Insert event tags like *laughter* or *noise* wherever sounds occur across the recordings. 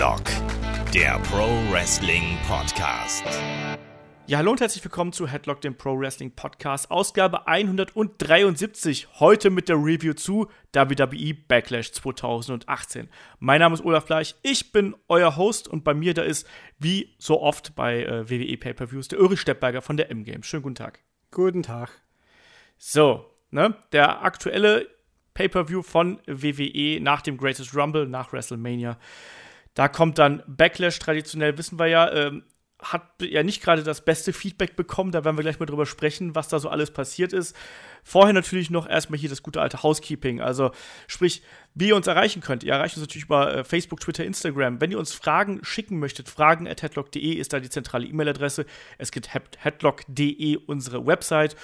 Headlock, der Pro Wrestling Podcast. Ja, hallo und herzlich willkommen zu Headlock, dem Pro Wrestling Podcast, Ausgabe 173. Heute mit der Review zu WWE Backlash 2018. Mein Name ist Olaf Bleich, ich bin euer Host und bei mir da ist, wie so oft bei äh, WWE Pay-Per-Views, der Ulrich Steppberger von der M-Game. Schönen guten Tag. Guten Tag. So, ne, der aktuelle Pay-Per-View von WWE nach dem Greatest Rumble, nach WrestleMania. Da kommt dann Backlash, traditionell wissen wir ja, ähm, hat ja nicht gerade das beste Feedback bekommen. Da werden wir gleich mal drüber sprechen, was da so alles passiert ist. Vorher natürlich noch erstmal hier das gute alte Housekeeping. Also, sprich, wie ihr uns erreichen könnt. Ihr erreicht uns natürlich über äh, Facebook, Twitter, Instagram. Wenn ihr uns Fragen schicken möchtet, fragen ist da die zentrale E-Mail-Adresse. Es gibt headlock.de, unsere Website.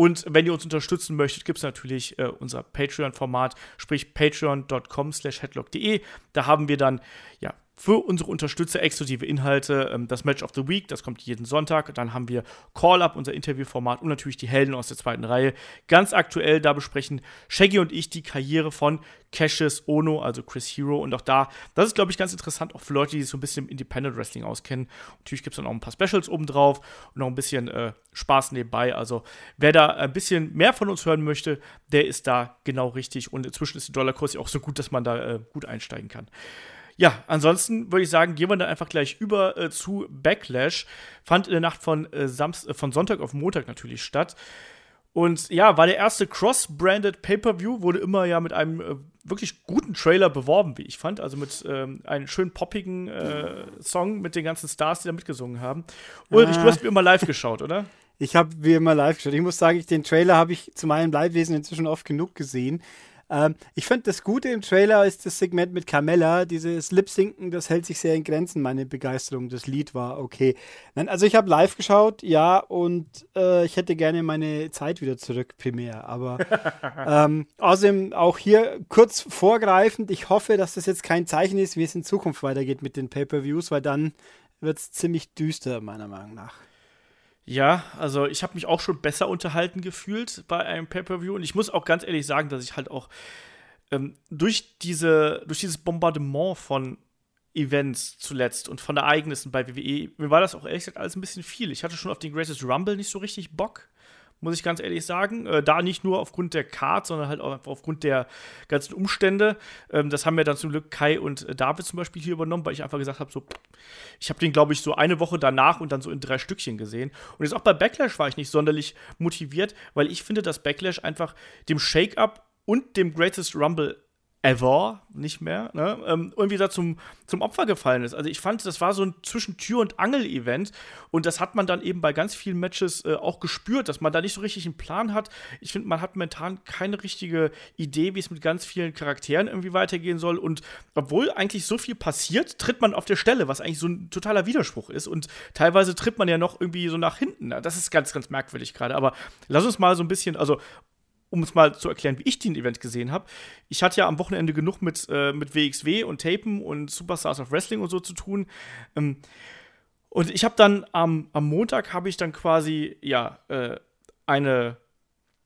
Und wenn ihr uns unterstützen möchtet, gibt es natürlich äh, unser Patreon-Format, sprich patreon.com slash headlock.de. Da haben wir dann ja für unsere Unterstützer exklusive Inhalte. Ähm, das Match of the Week, das kommt jeden Sonntag. Dann haben wir Call-Up, unser Interviewformat und natürlich die Helden aus der zweiten Reihe. Ganz aktuell, da besprechen Shaggy und ich die Karriere von Cassius Ono, also Chris Hero. Und auch da, das ist, glaube ich, ganz interessant, auch für Leute, die sich so ein bisschen im Independent Wrestling auskennen. Natürlich gibt es dann auch ein paar Specials obendrauf und noch ein bisschen äh, Spaß nebenbei. Also, wer da ein bisschen mehr von uns hören möchte, der ist da genau richtig. Und inzwischen ist der Dollarkurs ja auch so gut, dass man da äh, gut einsteigen kann. Ja, ansonsten würde ich sagen, gehen wir dann einfach gleich über äh, zu Backlash. Fand in der Nacht von, äh, Samst äh, von Sonntag auf Montag natürlich statt. Und ja, war der erste Cross-Branded Pay-Per-View, wurde immer ja mit einem äh, wirklich guten Trailer beworben, wie ich fand. Also mit ähm, einem schön poppigen äh, Song mit den ganzen Stars, die da mitgesungen haben. Ulrich, du hast wie immer live geschaut, oder? Ich habe wie immer live geschaut. Ich muss sagen, ich, den Trailer habe ich zu meinem Leidwesen inzwischen oft genug gesehen. Ähm, ich finde, das Gute im Trailer ist das Segment mit Carmella, dieses Lip-Sinken, das hält sich sehr in Grenzen, meine Begeisterung. Das Lied war okay. Nein, also ich habe live geschaut, ja, und äh, ich hätte gerne meine Zeit wieder zurück, primär. Aber *laughs* ähm, außerdem auch hier kurz vorgreifend, ich hoffe, dass das jetzt kein Zeichen ist, wie es in Zukunft weitergeht mit den Pay-Per-Views, weil dann wird es ziemlich düster, meiner Meinung nach. Ja, also ich habe mich auch schon besser unterhalten gefühlt bei einem Pay-per-View und ich muss auch ganz ehrlich sagen, dass ich halt auch ähm, durch diese durch dieses Bombardement von Events zuletzt und von Ereignissen bei WWE, mir war das auch ehrlich gesagt alles ein bisschen viel. Ich hatte schon auf den Greatest Rumble nicht so richtig Bock muss ich ganz ehrlich sagen. Äh, da nicht nur aufgrund der Card, sondern halt auch aufgrund der ganzen Umstände. Ähm, das haben ja dann zum Glück Kai und äh, David zum Beispiel hier übernommen, weil ich einfach gesagt habe, so, ich habe den, glaube ich, so eine Woche danach und dann so in drei Stückchen gesehen. Und jetzt auch bei Backlash war ich nicht sonderlich motiviert, weil ich finde, dass Backlash einfach dem Shake-Up und dem Greatest Rumble ever nicht mehr, ne, ähm, irgendwie da zum, zum Opfer gefallen ist. Also ich fand, das war so ein zwischen Tür- und Angel-Event und das hat man dann eben bei ganz vielen Matches äh, auch gespürt, dass man da nicht so richtig einen Plan hat. Ich finde, man hat momentan keine richtige Idee, wie es mit ganz vielen Charakteren irgendwie weitergehen soll und obwohl eigentlich so viel passiert, tritt man auf der Stelle, was eigentlich so ein totaler Widerspruch ist und teilweise tritt man ja noch irgendwie so nach hinten. Das ist ganz, ganz merkwürdig gerade, aber lass uns mal so ein bisschen, also um es mal zu erklären, wie ich den Event gesehen habe. Ich hatte ja am Wochenende genug mit, äh, mit WXW und Tapen und Superstars of Wrestling und so zu tun. Ähm, und ich habe dann am, am Montag habe ich dann quasi, ja, äh, eine,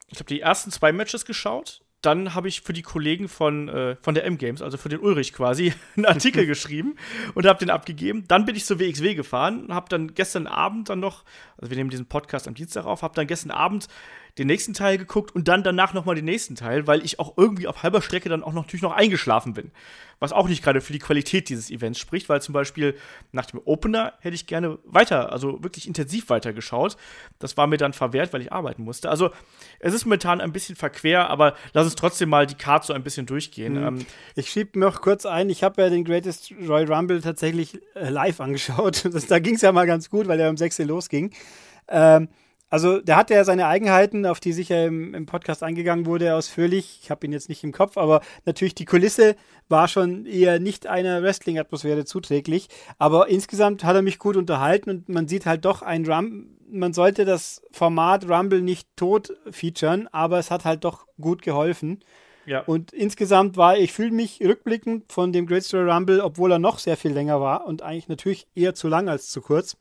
ich habe die ersten zwei Matches geschaut. Dann habe ich für die Kollegen von, äh, von der M-Games, also für den Ulrich quasi, *laughs* einen Artikel *laughs* geschrieben und habe den abgegeben. Dann bin ich zur WXW gefahren und habe dann gestern Abend dann noch, also wir nehmen diesen Podcast am Dienstag auf, habe dann gestern Abend den nächsten Teil geguckt und dann danach nochmal den nächsten Teil, weil ich auch irgendwie auf halber Strecke dann auch noch, natürlich noch eingeschlafen bin. Was auch nicht gerade für die Qualität dieses Events spricht, weil zum Beispiel nach dem Opener hätte ich gerne weiter, also wirklich intensiv weitergeschaut. Das war mir dann verwehrt, weil ich arbeiten musste. Also es ist momentan ein bisschen verquer, aber lass uns trotzdem mal die Karte so ein bisschen durchgehen. Mhm. Ähm, ich schiebe noch kurz ein, ich habe ja den Greatest Royal Rumble tatsächlich äh, live angeschaut. *laughs* Das, da ging es ja mal ganz gut, weil er um 6 Uhr losging. Ähm, also der hatte ja seine Eigenheiten, auf die sicher im, im Podcast eingegangen wurde, ausführlich. Ich habe ihn jetzt nicht im Kopf, aber natürlich die Kulisse war schon eher nicht einer Wrestling-Atmosphäre zuträglich. Aber insgesamt hat er mich gut unterhalten und man sieht halt doch ein Rumble. Man sollte das Format Rumble nicht tot featuren, aber es hat halt doch gut geholfen. Ja. Und insgesamt war, ich fühle mich rückblickend von dem Great Story Rumble, obwohl er noch sehr viel länger war und eigentlich natürlich eher zu lang als zu kurz,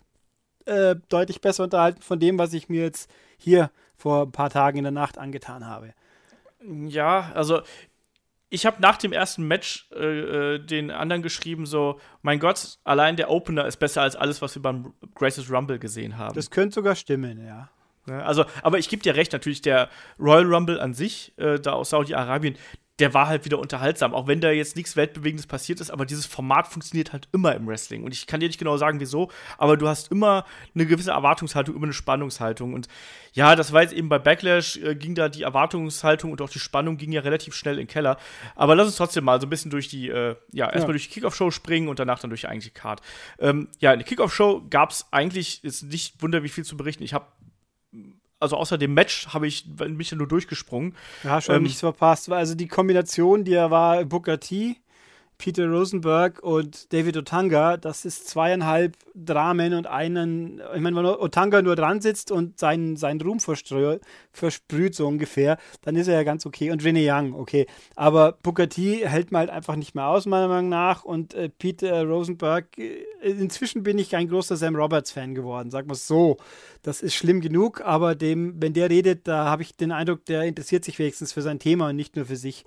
äh, deutlich besser unterhalten von dem, was ich mir jetzt hier vor ein paar Tagen in der Nacht angetan habe. Ja, also ich habe nach dem ersten Match äh, äh, den anderen geschrieben, so, mein Gott, allein der Opener ist besser als alles, was wir beim Greatest Rumble gesehen haben. Das könnte sogar stimmen, ja. Ne? Also, aber ich gebe dir recht, natürlich, der Royal Rumble an sich, äh, da aus Saudi-Arabien, der war halt wieder unterhaltsam, auch wenn da jetzt nichts Weltbewegendes passiert ist, aber dieses Format funktioniert halt immer im Wrestling. Und ich kann dir nicht genau sagen, wieso, aber du hast immer eine gewisse Erwartungshaltung, immer eine Spannungshaltung. Und ja, das war jetzt eben bei Backlash, äh, ging da die Erwartungshaltung und auch die Spannung ging ja relativ schnell in den Keller. Aber lass uns trotzdem mal so ein bisschen durch die, äh, ja, erstmal ja. durch die Kickoff-Show springen und danach dann durch die eigentliche Card. Ähm, ja, in der Kickoff-Show gab es eigentlich, ist nicht wunder, wie viel zu berichten. Ich habe also außer dem Match habe ich mich ja nur durchgesprungen. Ja, schon ähm, nichts verpasst. Also die Kombination, die er war, Booker T, Peter Rosenberg und David Otanga, das ist zweieinhalb Dramen und einen, ich meine, wenn Otanga nur dran sitzt und seinen, seinen Ruhm versprüht, so ungefähr, dann ist er ja ganz okay. Und Rene Young, okay. Aber Booker hält man halt einfach nicht mehr aus, meiner Meinung nach. Und äh, Peter Rosenberg, äh, inzwischen bin ich ein großer Sam Roberts-Fan geworden, sag mal so. Das ist schlimm genug, aber dem, wenn der redet, da habe ich den Eindruck, der interessiert sich wenigstens für sein Thema und nicht nur für sich.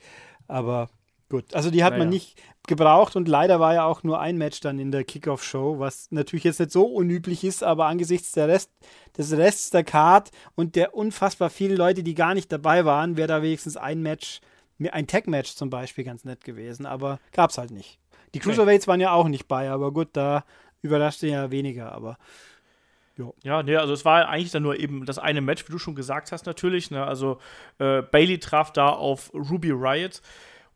Aber Gut, also die hat naja. man nicht gebraucht und leider war ja auch nur ein Match dann in der Kickoff-Show, was natürlich jetzt nicht so unüblich ist, aber angesichts der Rest, des Rests der Card und der unfassbar vielen Leute, die gar nicht dabei waren, wäre da wenigstens ein Match, ein Tag-Match zum Beispiel ganz nett gewesen, aber gab es halt nicht. Die Cruiserweights waren ja auch nicht bei, aber gut, da überraschte ja weniger, aber Jo. Ja, nee, also es war eigentlich dann nur eben das eine Match, wie du schon gesagt hast, natürlich. Ne? Also äh, Bailey traf da auf Ruby Riot.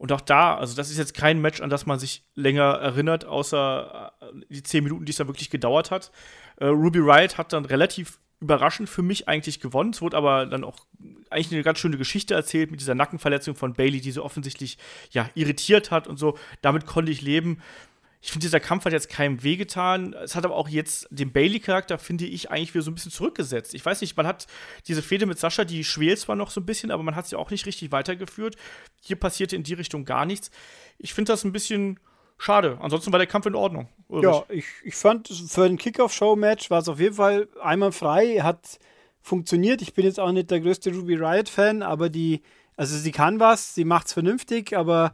Und auch da, also das ist jetzt kein Match, an das man sich länger erinnert, außer äh, die zehn Minuten, die es da wirklich gedauert hat. Äh, Ruby Riot hat dann relativ überraschend für mich eigentlich gewonnen. Es wurde aber dann auch eigentlich eine ganz schöne Geschichte erzählt mit dieser Nackenverletzung von Bailey, die sie offensichtlich ja irritiert hat und so. Damit konnte ich leben. Ich finde, dieser Kampf hat jetzt keinem wehgetan. Es hat aber auch jetzt den Bailey-Charakter, finde ich, eigentlich wieder so ein bisschen zurückgesetzt. Ich weiß nicht, man hat diese Fehde mit Sascha, die schwelt zwar noch so ein bisschen, aber man hat sie auch nicht richtig weitergeführt. Hier passierte in die Richtung gar nichts. Ich finde das ein bisschen schade. Ansonsten war der Kampf in Ordnung. Ja, ich, ich fand, für ein Kickoff-Show-Match war es auf jeden Fall einmal frei, hat funktioniert. Ich bin jetzt auch nicht der größte Ruby Riot-Fan, aber die, also sie kann was, sie macht es vernünftig, aber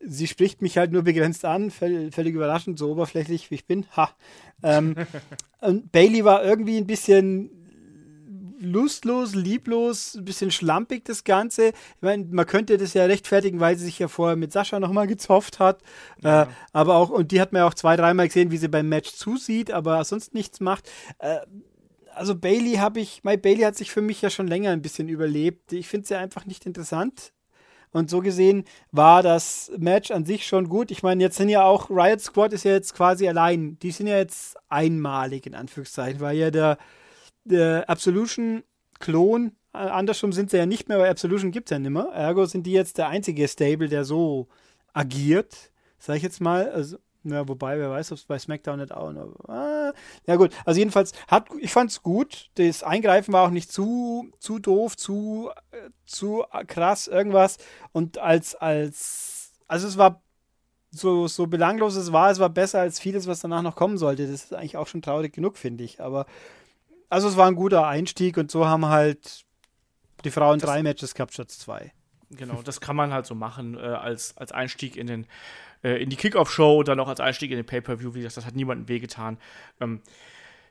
sie spricht mich halt nur begrenzt an, völlig, völlig überraschend, so oberflächlich wie ich bin. Ha. Ähm, *laughs* und Bailey war irgendwie ein bisschen lustlos, lieblos, ein bisschen schlampig das Ganze. Ich meine, man könnte das ja rechtfertigen, weil sie sich ja vorher mit Sascha nochmal gezofft hat. Ja. Äh, aber auch, und die hat man ja auch zwei, dreimal gesehen, wie sie beim Match zusieht, aber sonst nichts macht. Äh, also Bailey habe ich, My Bailey hat sich für mich ja schon länger ein bisschen überlebt. Ich finde sie einfach nicht interessant. Und so gesehen war das Match an sich schon gut. Ich meine, jetzt sind ja auch, Riot Squad ist ja jetzt quasi allein. Die sind ja jetzt einmalig, in Anführungszeichen, weil ja der, der Absolution-Klon, äh, andersrum sind sie ja nicht mehr, weil Absolution gibt es ja nicht mehr. Ergo sind die jetzt der einzige Stable, der so agiert, sag ich jetzt mal. Also, ja, wobei, wer weiß, ob es bei SmackDown nicht auch noch. Ah, ja, gut. Also, jedenfalls, hat, ich fand es gut. Das Eingreifen war auch nicht zu, zu doof, zu, äh, zu krass, irgendwas. Und als, als, also, es war so, so belanglos es war, es war besser als vieles, was danach noch kommen sollte. Das ist eigentlich auch schon traurig genug, finde ich. Aber, also, es war ein guter Einstieg und so haben halt die Frauen das, drei Matches gehabt statt zwei. Genau, das kann man halt so machen äh, als, als Einstieg in den äh, in die Kickoff-Show, dann auch als Einstieg in den Pay-Per-View. Wie gesagt, das hat niemandem wehgetan. Ähm,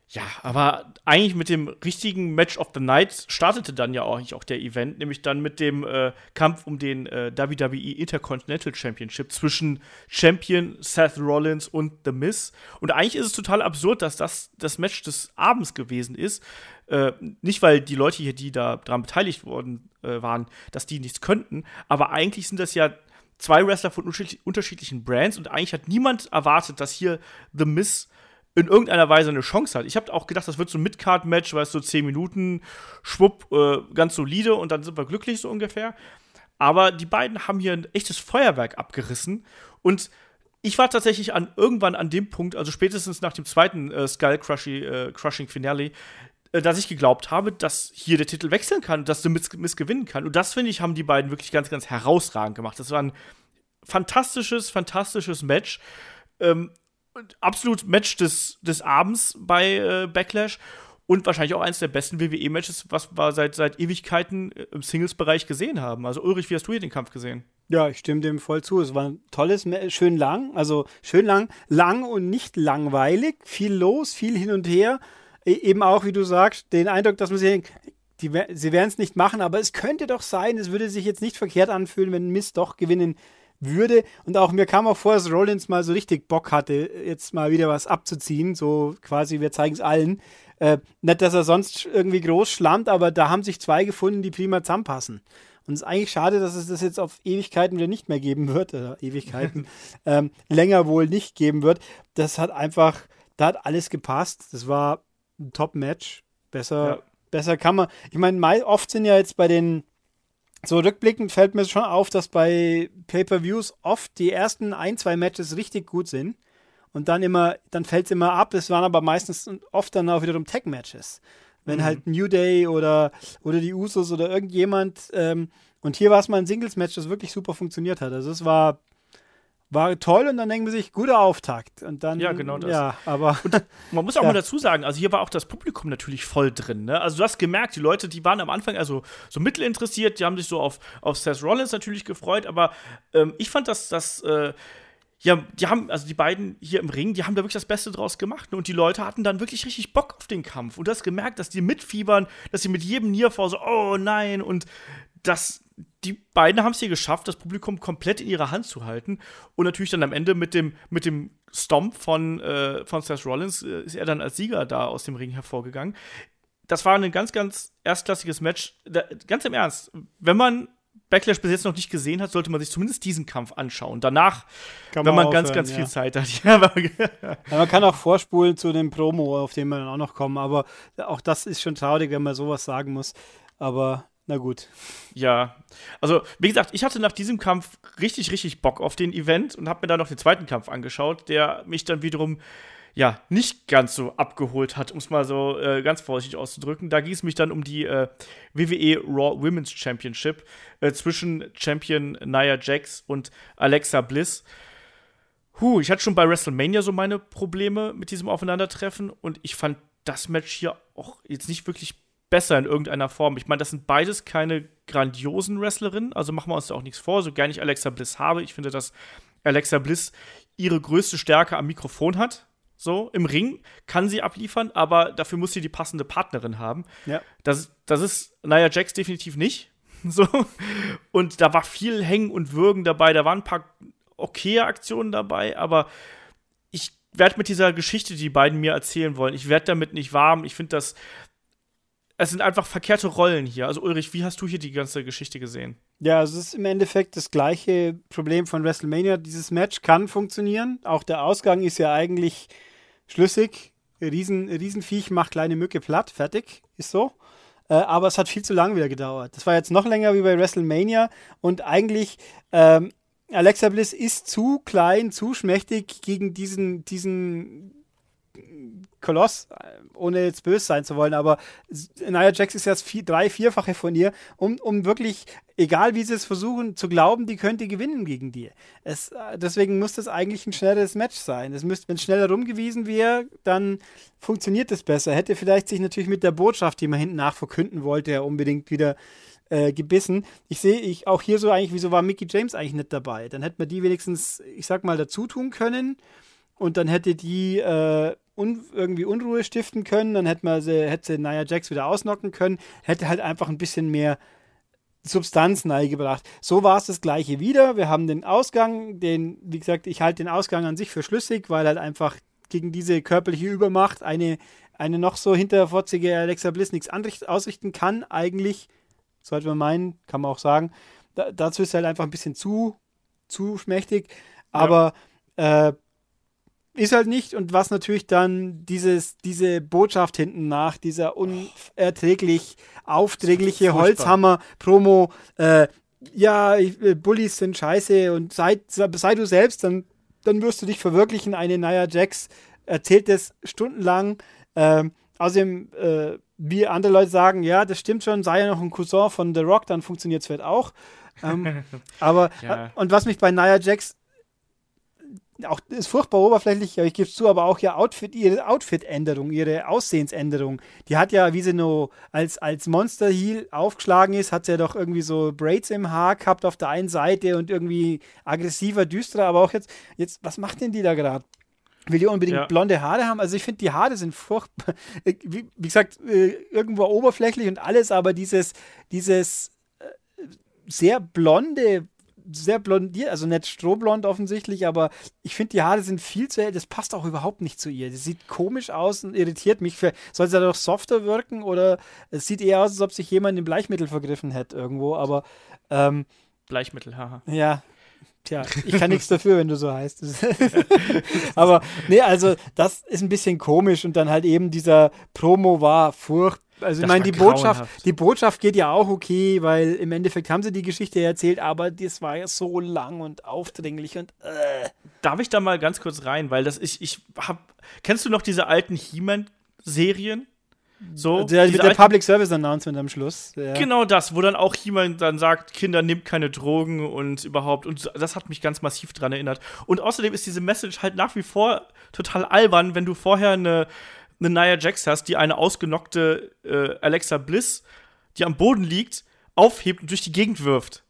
ja, aber eigentlich mit dem richtigen Match of the Night startete dann ja auch, auch der Event, nämlich dann mit dem äh, Kampf um den äh, WWE Intercontinental Championship zwischen Champion Seth Rollins und The Miz. Und eigentlich ist es total absurd, dass das das Match des Abends gewesen ist. Äh, nicht, weil die Leute hier, die da dran beteiligt worden äh, waren, dass die nichts könnten, aber eigentlich sind das ja zwei Wrestler von unterschiedlichen Brands und eigentlich hat niemand erwartet, dass hier The Miz in irgendeiner Weise eine Chance hat. Ich habe auch gedacht, das wird so ein Mid-Card-Match, weil es so 10 Minuten, schwupp, äh, ganz solide und dann sind wir glücklich so ungefähr. Aber die beiden haben hier ein echtes Feuerwerk abgerissen und ich war tatsächlich an irgendwann an dem Punkt, also spätestens nach dem zweiten äh, Skull Crushing, äh, Crushing Finale, dass ich geglaubt habe, dass hier der Titel wechseln kann, dass du Miss, Miss gewinnen kann. Und das, finde ich, haben die beiden wirklich ganz, ganz herausragend gemacht. Das war ein fantastisches, fantastisches Match. Ähm, absolut Match des, des Abends bei äh, Backlash und wahrscheinlich auch eines der besten WWE-Matches, was wir seit, seit Ewigkeiten äh, im Singles-Bereich gesehen haben. Also Ulrich, wie hast du hier den Kampf gesehen? Ja, ich stimme dem voll zu. Es war ein tolles, schön lang, also schön lang, lang und nicht langweilig, viel los, viel hin und her. E eben auch, wie du sagst, den Eindruck, dass man sich die, sie werden es nicht machen, aber es könnte doch sein, es würde sich jetzt nicht verkehrt anfühlen, wenn Mist doch gewinnen würde. Und auch mir kam auch vor, dass Rollins mal so richtig Bock hatte, jetzt mal wieder was abzuziehen. So quasi, wir zeigen es allen. Äh, nicht, dass er sonst irgendwie groß schlammt, aber da haben sich zwei gefunden, die prima zusammenpassen. Und es ist eigentlich schade, dass es das jetzt auf Ewigkeiten wieder nicht mehr geben wird, oder Ewigkeiten *laughs* ähm, länger wohl nicht geben wird. Das hat einfach, da hat alles gepasst. Das war ein Top-Match. Besser, ja. besser kann man. Ich meine, oft sind ja jetzt bei den, so rückblickend fällt mir schon auf, dass bei Pay-Per-Views oft die ersten ein, zwei Matches richtig gut sind. Und dann immer, dann fällt es immer ab. Es waren aber meistens oft dann auch wiederum Tag-Matches wenn mhm. halt New Day oder, oder die Usos oder irgendjemand. Ähm, und hier war es mal ein Singles-Match, das wirklich super funktioniert hat. Also es war, war toll und dann denken wir sich, guter Auftakt. Und dann, ja, genau das. Ja, aber. Und man muss auch *laughs* ja. mal dazu sagen, also hier war auch das Publikum natürlich voll drin. Ne? Also du hast gemerkt, die Leute, die waren am Anfang also so mittelinteressiert, die haben sich so auf, auf Seth Rollins natürlich gefreut, aber ähm, ich fand, dass das. Äh, ja, die haben, also die beiden hier im Ring, die haben da wirklich das Beste draus gemacht. Ne? Und die Leute hatten dann wirklich richtig Bock auf den Kampf. Und du hast gemerkt, dass die mitfiebern, dass sie mit jedem Nearfall so, oh nein, und das, die beiden haben es hier geschafft, das Publikum komplett in ihrer Hand zu halten. Und natürlich dann am Ende mit dem, mit dem Stomp von, äh, von Seth Rollins äh, ist er dann als Sieger da aus dem Ring hervorgegangen. Das war ein ganz, ganz erstklassiges Match. Da, ganz im Ernst, wenn man Backlash bis jetzt noch nicht gesehen hat, sollte man sich zumindest diesen Kampf anschauen. Danach, man wenn man aufhören, ganz, ganz ja. viel Zeit hat. *laughs* ja, man kann auch vorspulen zu dem Promo, auf den wir dann auch noch kommen, aber auch das ist schon traurig, wenn man sowas sagen muss. Aber na gut. Ja, also wie gesagt, ich hatte nach diesem Kampf richtig, richtig Bock auf den Event und habe mir dann noch den zweiten Kampf angeschaut, der mich dann wiederum ja, nicht ganz so abgeholt hat, um es mal so äh, ganz vorsichtig auszudrücken. Da ging es mich dann um die äh, WWE Raw Women's Championship äh, zwischen Champion Nia Jax und Alexa Bliss. Huh, ich hatte schon bei WrestleMania so meine Probleme mit diesem Aufeinandertreffen und ich fand das Match hier auch jetzt nicht wirklich besser in irgendeiner Form. Ich meine, das sind beides keine grandiosen Wrestlerinnen, also machen wir uns da auch nichts vor, so gar nicht Alexa Bliss habe. Ich finde, dass Alexa Bliss ihre größte Stärke am Mikrofon hat. So, im Ring kann sie abliefern, aber dafür muss sie die passende Partnerin haben. Ja. Das, das ist Nia Jax definitiv nicht. *laughs* So. Und da war viel Hängen und Würgen dabei. Da waren ein paar okaye Aktionen dabei, aber ich werde mit dieser Geschichte, die die beiden mir erzählen wollen, ich werde damit nicht warm. Ich finde das. Es sind einfach verkehrte Rollen hier. Also, Ulrich, wie hast du hier die ganze Geschichte gesehen? Ja, es ist im Endeffekt das gleiche Problem von WrestleMania. Dieses Match kann funktionieren. Auch der Ausgang ist ja eigentlich schlüssig. Riesen, Riesenviech macht kleine Mücke platt. Fertig. Ist so. Äh, aber es hat viel zu lange wieder gedauert. Das war jetzt noch länger wie bei WrestleMania. Und eigentlich, ähm, Alexa Bliss ist zu klein, zu schmächtig gegen diesen, diesen Koloss, ohne jetzt böse sein zu wollen, aber Nia Jax ist jetzt vier, drei, vierfache von ihr, um, um wirklich, egal wie sie es versuchen, zu glauben, die könnte gewinnen gegen die. Es, deswegen muss das eigentlich ein schnelleres Match sein. Es müsste, wenn es schneller rumgewiesen wäre, dann funktioniert es besser. Hätte vielleicht sich natürlich mit der Botschaft, die man hinten nach verkünden wollte, ja unbedingt wieder äh, gebissen. Ich sehe ich auch hier so eigentlich, wieso war Mickey James eigentlich nicht dabei? Dann hätte man die wenigstens, ich sag mal, dazu tun können und dann hätte die äh, un irgendwie Unruhe stiften können, dann hätte man sie, hätte sie Nia Jax wieder ausnocken können, hätte halt einfach ein bisschen mehr Substanz gebracht. So war es das gleiche wieder. Wir haben den Ausgang, den, wie gesagt, ich halte den Ausgang an sich für schlüssig, weil halt einfach gegen diese körperliche Übermacht eine, eine noch so hinterfotzige Alexa Bliss nichts ausrichten kann, eigentlich, sollte man meinen, kann man auch sagen. Da, dazu ist er halt einfach ein bisschen zu, zu schmächtig. Aber ja. äh, ist halt nicht. Und was natürlich dann dieses, diese Botschaft hinten nach, dieser unerträglich aufdringliche Holzhammer-Promo, äh, ja, äh, Bullies sind scheiße und sei, sei du selbst, dann, dann wirst du dich verwirklichen. Eine Nia Jax erzählt das stundenlang. Ähm, außerdem, äh, wie andere Leute sagen, ja, das stimmt schon, sei ja noch ein Cousin von The Rock, dann funktioniert es vielleicht auch. Ähm, *laughs* aber, ja. und was mich bei Nia Jax auch ist furchtbar oberflächlich, ich gebe es zu, aber auch ja Outfit, ihre Outfit-Änderung, ihre Aussehensänderung. Die hat ja, wie sie nur als, als Monster Heel aufgeschlagen ist, hat sie ja doch irgendwie so Braids im Haar gehabt auf der einen Seite und irgendwie aggressiver, düsterer, aber auch jetzt, jetzt, was macht denn die da gerade? Will die unbedingt ja. blonde Haare haben? Also ich finde, die Haare sind furchtbar, wie, wie, gesagt, äh, irgendwo oberflächlich und alles, aber dieses, dieses äh, sehr blonde, sehr blondiert, also nicht strohblond offensichtlich, aber ich finde, die Haare sind viel zu hell. Das passt auch überhaupt nicht zu ihr. Das sieht komisch aus und irritiert mich. Soll sie doch softer wirken oder es sieht eher aus, als ob sich jemand im Bleichmittel vergriffen hätte irgendwo, aber. Ähm, Bleichmittel, haha. Ja, Tja, ich kann nichts dafür, wenn du so heißt. *laughs* Aber nee, also das ist ein bisschen komisch und dann halt eben dieser Promo war furchtbar also ich meine, die Botschaft, die Botschaft geht ja auch okay, weil im Endeffekt haben sie die Geschichte erzählt, aber das war ja so lang und aufdringlich und äh. Darf ich da mal ganz kurz rein, weil das ich, ich hab. Kennst du noch diese alten He-Man-Serien? So, der, der Public Service Announcement am Schluss. Ja. Genau das, wo dann auch jemand dann sagt, Kinder, nimmt keine Drogen und überhaupt. Und das hat mich ganz massiv dran erinnert. Und außerdem ist diese Message halt nach wie vor total albern, wenn du vorher eine eine Nia Jax hast, die eine ausgenockte äh, Alexa Bliss, die am Boden liegt, aufhebt und durch die Gegend wirft.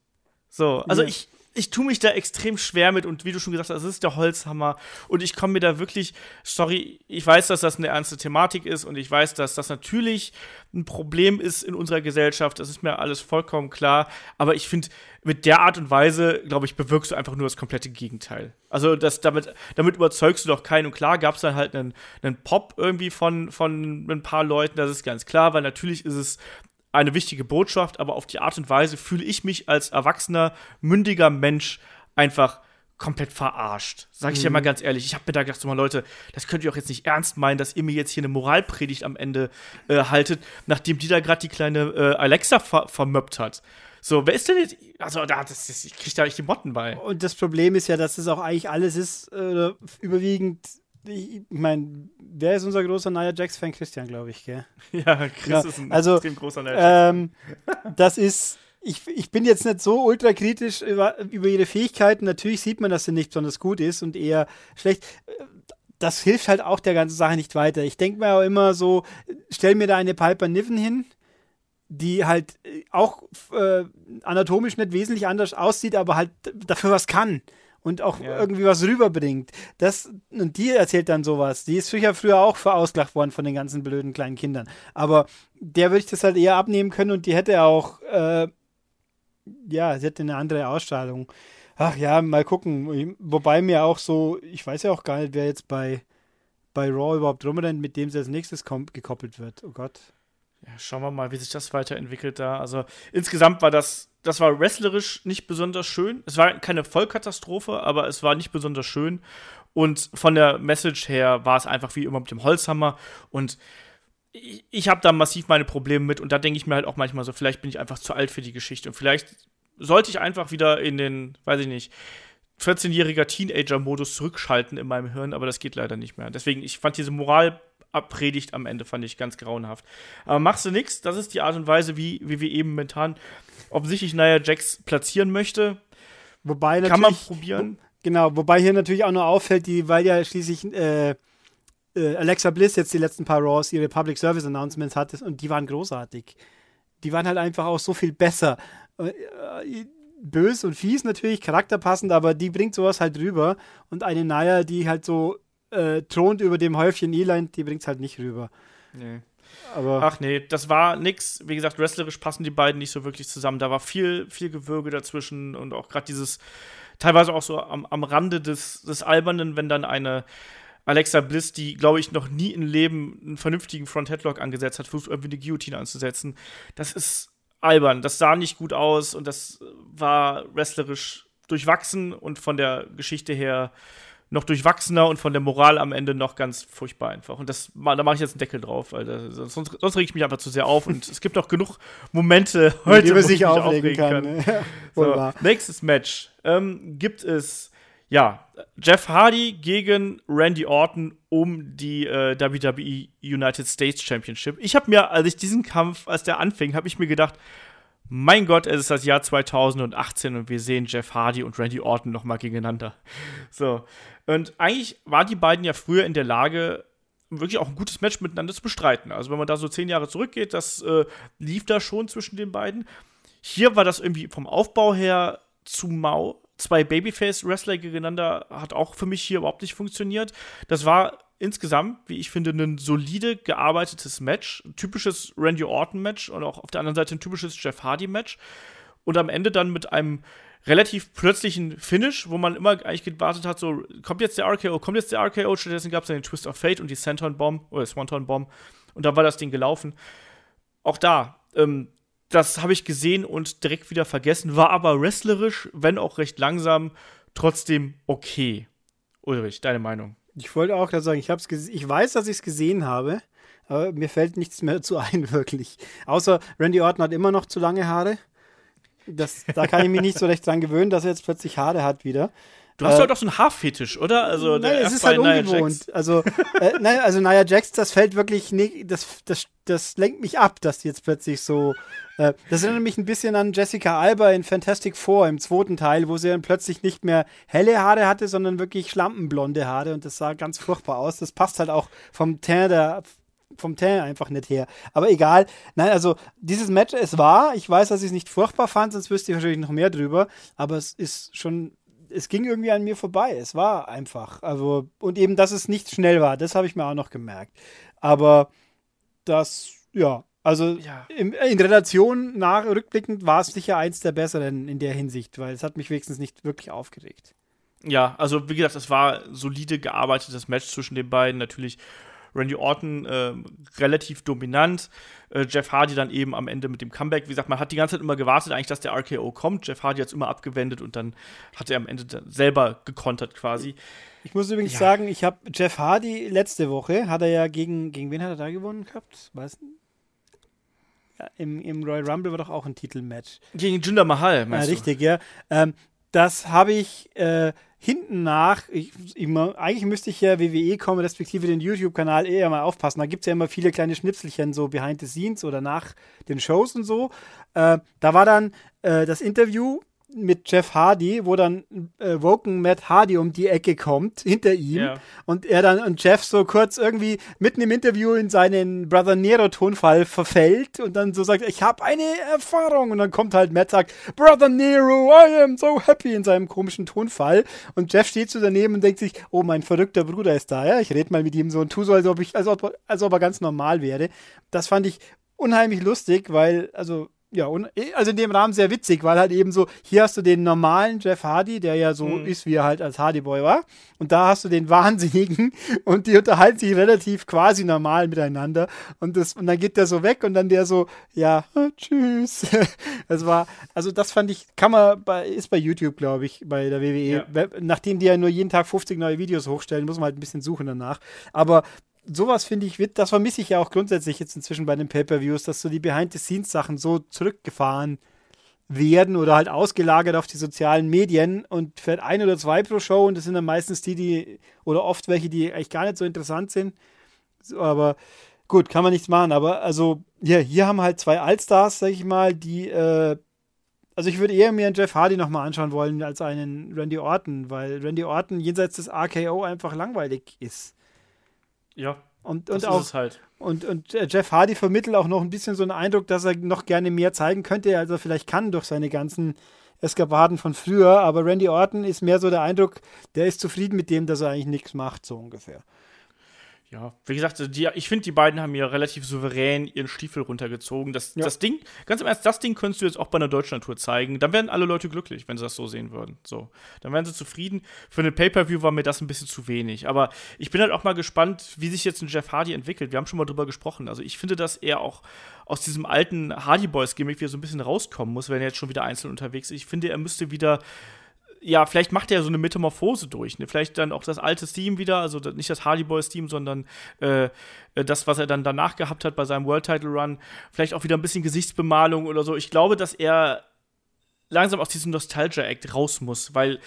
So, also ja. ich, ich tue mich da extrem schwer mit und wie du schon gesagt hast, das ist der Holzhammer. Und ich komme mir da wirklich, sorry, ich weiß, dass das eine ernste Thematik ist und ich weiß, dass das natürlich ein Problem ist in unserer Gesellschaft, das ist mir alles vollkommen klar, aber ich finde, mit der Art und Weise, glaube ich, bewirkst du einfach nur das komplette Gegenteil. Also das, damit, damit überzeugst du doch keinen. Und klar gab es dann halt einen, einen Pop irgendwie von, von ein paar Leuten, das ist ganz klar, weil natürlich ist es eine wichtige Botschaft, aber auf die Art und Weise fühle ich mich als erwachsener, mündiger Mensch einfach komplett verarscht. Sag ich mhm. dir mal ganz ehrlich. Ich habe mir da gedacht, so mal Leute, das könnt ihr auch jetzt nicht ernst meinen, dass ihr mir jetzt hier eine Moralpredigt am Ende äh, haltet, nachdem die da gerade die kleine äh, Alexa ver vermöppt hat. So, wer ist denn jetzt? Also, da, das, das, ich krieg da nicht die Motten bei. Und das Problem ist ja, dass es auch eigentlich alles ist, äh, überwiegend ich meine, wer ist unser großer Nia Jax-Fan? Christian, glaube ich, gell? *laughs* Ja, Chris ja, ist ein also, extrem großer Nia Jax. Ähm, das ist, ich, ich bin jetzt nicht so ultra kritisch über, über ihre Fähigkeiten. Natürlich sieht man, dass sie nicht besonders gut ist und eher schlecht. Das hilft halt auch der ganzen Sache nicht weiter. Ich denke mir auch immer so, stell mir da eine Piper Niven hin, die halt auch äh, anatomisch nicht wesentlich anders aussieht, aber halt dafür was kann und auch ja. irgendwie was rüberbringt. Das, und die erzählt dann sowas. Die ist sicher früher auch verausglacht worden von den ganzen blöden kleinen Kindern. Aber der würde ich das halt eher abnehmen können und die hätte auch, äh, ja, sie hätte eine andere Ausstrahlung. Ach ja, mal gucken. Wobei mir auch so, ich weiß ja auch gar nicht, wer jetzt bei, bei Raw überhaupt rumrennt, mit dem sie als nächstes gekoppelt wird. Oh Gott. Ja, schauen wir mal, wie sich das weiterentwickelt da. Also insgesamt war das das war wrestlerisch nicht besonders schön. Es war keine Vollkatastrophe, aber es war nicht besonders schön. Und von der Message her war es einfach wie immer mit dem Holzhammer. Und ich, ich habe da massiv meine Probleme mit. Und da denke ich mir halt auch manchmal so, vielleicht bin ich einfach zu alt für die Geschichte. Und vielleicht sollte ich einfach wieder in den, weiß ich nicht, 14-jähriger Teenager-Modus zurückschalten in meinem Hirn, aber das geht leider nicht mehr. Deswegen, ich fand diese Moralpredigt am Ende fand ich ganz grauenhaft. Aber machst du nichts, das ist die Art und Weise, wie, wie wir eben momentan offensichtlich Nia Jax platzieren möchte. Wobei Kann man probieren. Genau, wobei hier natürlich auch nur auffällt, die, weil ja schließlich äh, äh, Alexa Bliss jetzt die letzten paar Raws ihre Public Service Announcements hatte und die waren großartig. Die waren halt einfach auch so viel besser. Äh, bös und fies natürlich, charakterpassend, aber die bringt sowas halt rüber. Und eine Naya, die halt so äh, thront über dem Häufchen Elend, die bringt es halt nicht rüber. Nee. Aber Ach nee, das war nix. Wie gesagt, wrestlerisch passen die beiden nicht so wirklich zusammen. Da war viel, viel Gewürge dazwischen und auch gerade dieses, teilweise auch so am, am Rande des, des Albernen, wenn dann eine Alexa Bliss, die, glaube ich, noch nie im Leben einen vernünftigen Front-Headlock angesetzt hat, versucht irgendwie eine Guillotine anzusetzen. Das ist albern. Das sah nicht gut aus und das war wrestlerisch durchwachsen und von der Geschichte her noch durchwachsener und von der Moral am Ende noch ganz furchtbar einfach. Und das, da mache ich jetzt einen Deckel drauf, weil das, sonst, sonst rege ich mich einfach zu sehr auf. Und es gibt noch genug Momente *laughs* heute, wo ich mich aufregen kann. kann. *laughs* so, nächstes Match ähm, gibt es ja Jeff Hardy gegen Randy Orton um die äh, WWE United States Championship. Ich habe mir, als ich diesen Kampf, als der anfing, habe ich mir gedacht, mein Gott, es ist das Jahr 2018 und wir sehen Jeff Hardy und Randy Orton nochmal gegeneinander. *laughs* So. Und eigentlich waren die beiden ja früher in der Lage, wirklich auch ein gutes Match miteinander zu bestreiten. Also wenn man da so zehn Jahre zurückgeht, das äh, lief da schon zwischen den beiden. Hier war das irgendwie vom Aufbau her zu mau. Zwei Babyface-Wrestler gegeneinander hat auch für mich hier überhaupt nicht funktioniert. Das war insgesamt, wie ich finde, ein solide gearbeitetes Match. Ein typisches Randy Orton-Match und auch auf der anderen Seite ein typisches Jeff Hardy-Match. Und am Ende dann mit einem relativ plötzlichen Finish, wo man immer eigentlich gewartet hat, so, kommt jetzt der RKO, kommt jetzt der RKO, stattdessen gab es dann den Twist of Fate und die Senton Bomb oder Swanton Bomb und dann war das Ding gelaufen. Auch da, ähm, das habe ich gesehen und direkt wieder vergessen, war aber wrestlerisch, wenn auch recht langsam, trotzdem okay. Ulrich, deine Meinung? Ich wollte auch gerade sagen, ich, hab's ich weiß, dass ich es gesehen habe, aber mir fällt nichts mehr dazu ein, *laughs* wirklich. Außer Randy Orton hat immer noch zu lange Haare. Das, da kann ich mich nicht so recht dran gewöhnen, dass er jetzt plötzlich Haare hat wieder. Du hast äh, doch so einen Haarfetisch, oder? Also nein, es ist halt ungewohnt. Also, äh, *laughs* nein, also Nia Jax, das fällt wirklich nicht, das, das, das lenkt mich ab, dass die jetzt plötzlich so. Äh, das erinnert mich ein bisschen an Jessica Alba in Fantastic Four im zweiten Teil, wo sie dann plötzlich nicht mehr helle Haare hatte, sondern wirklich schlampenblonde Haare und das sah ganz furchtbar aus. Das passt halt auch vom Teint der vom Teint einfach nicht her. Aber egal. Nein, also dieses Match, es war, ich weiß, dass ich es nicht furchtbar fand, sonst wüsste ich wahrscheinlich noch mehr drüber, aber es ist schon es ging irgendwie an mir vorbei. Es war einfach. Also, und eben, dass es nicht schnell war, das habe ich mir auch noch gemerkt. Aber das, ja, also ja. In, in, Relation nach rückblickend war es sicher eins der besseren in der Hinsicht, weil es hat mich wenigstens nicht wirklich aufgeregt. Ja, also wie gesagt, es war solide gearbeitetes Match zwischen den beiden. Natürlich Randy Orton äh, relativ dominant. Äh, Jeff Hardy dann eben am Ende mit dem Comeback. Wie gesagt, man hat die ganze Zeit immer gewartet, eigentlich, dass der RKO kommt. Jeff Hardy hat es immer abgewendet und dann hat er am Ende selber gekontert quasi. Ich muss übrigens ja. sagen, ich habe Jeff Hardy letzte Woche, hat er ja gegen, gegen wen hat er da gewonnen gehabt? Weißt du? Ja, im, Im Royal Rumble war doch auch ein Titelmatch. Gegen Jinder Mahal, meinst ja, du? Richtig, ja. Ähm, das habe ich äh, hinten nach, ich, immer, eigentlich müsste ich ja WWE kommen, respektive den YouTube-Kanal eher mal aufpassen. Da gibt es ja immer viele kleine Schnipselchen, so behind the scenes oder nach den Shows und so. Äh, da war dann äh, das Interview mit Jeff Hardy, wo dann äh, Woken Matt Hardy um die Ecke kommt, hinter ihm. Yeah. Und er dann und Jeff so kurz irgendwie mitten im Interview in seinen Brother Nero-Tonfall verfällt und dann so sagt, ich habe eine Erfahrung. Und dann kommt halt Matt sagt, Brother Nero, I am so happy in seinem komischen Tonfall. Und Jeff steht so daneben und denkt sich, oh, mein verrückter Bruder ist da, ja. Ich rede mal mit ihm so und tu so, als ob ich, als ob, als ob er ganz normal wäre. Das fand ich unheimlich lustig, weil, also ja, und äh, also in dem Rahmen sehr witzig, weil halt eben so, hier hast du den normalen Jeff Hardy, der ja so mhm. ist, wie er halt als Hardy Boy war. Und da hast du den Wahnsinnigen *laughs* und die unterhalten sich relativ quasi normal miteinander. Und, das, und dann geht der so weg und dann der so, ja, *laughs* tschüss. *laughs* Das war, also das fand ich, kann man bei, ist bei YouTube, glaube ich, bei der WWE. Ja. Nachdem die ja nur jeden Tag 50 neue Videos hochstellen, muss man halt ein bisschen suchen danach. Aber sowas finde ich, das vermisse ich ja auch grundsätzlich jetzt inzwischen bei den Pay-Per-Views, dass so die Behind-the-Scenes-Sachen so zurückgefahren werden oder halt ausgelagert auf die sozialen Medien und fährt ein oder zwei pro Show und das sind dann meistens die, die oder oft welche, die eigentlich gar nicht so interessant sind. Aber gut, kann man nichts machen. Aber also, ja, hier haben halt zwei Allstars, sag ich mal, die, äh, also ich würde eher mir einen Jeff Hardy nochmal anschauen wollen als einen Randy Orton, weil Randy Orton jenseits des RKO einfach langweilig ist. Ja. Und, und auch, halt. Und, und äh, Jeff Hardy vermittelt auch noch ein bisschen so einen Eindruck, dass er noch gerne mehr zeigen könnte, als er vielleicht kann durch seine ganzen Eskapaden von früher. Aber Randy Orton ist mehr so der Eindruck, der ist zufrieden mit dem, dass er eigentlich nichts macht, so ungefähr ja, wie gesagt, die, ich finde, die beiden haben ja relativ souverän ihren Stiefel runtergezogen. Das, ja. das Ding, ganz im Ernst, das Ding könntest du jetzt auch bei einer Deutschlandtour zeigen. Dann wären alle Leute glücklich, wenn sie das so sehen würden. So, dann wären sie zufrieden. Für eine Pay-Per-View war mir das ein bisschen zu wenig. Aber ich bin halt auch mal gespannt, wie sich jetzt ein Jeff Hardy entwickelt. Wir haben schon mal drüber gesprochen. Also ich finde, dass er auch aus diesem alten Hardy Boys-Gimmick wieder so ein bisschen rauskommen muss, wenn er jetzt schon wieder einzeln unterwegs ist. Ich finde, er müsste wieder ja, vielleicht macht er so eine Metamorphose durch. Ne? Vielleicht dann auch das alte Steam wieder, also nicht das Hardy Boys Team, sondern äh, äh, das, was er dann danach gehabt hat bei seinem World Title Run. Vielleicht auch wieder ein bisschen Gesichtsbemalung oder so. Ich glaube, dass er langsam aus diesem Nostalgia-Act raus muss, weil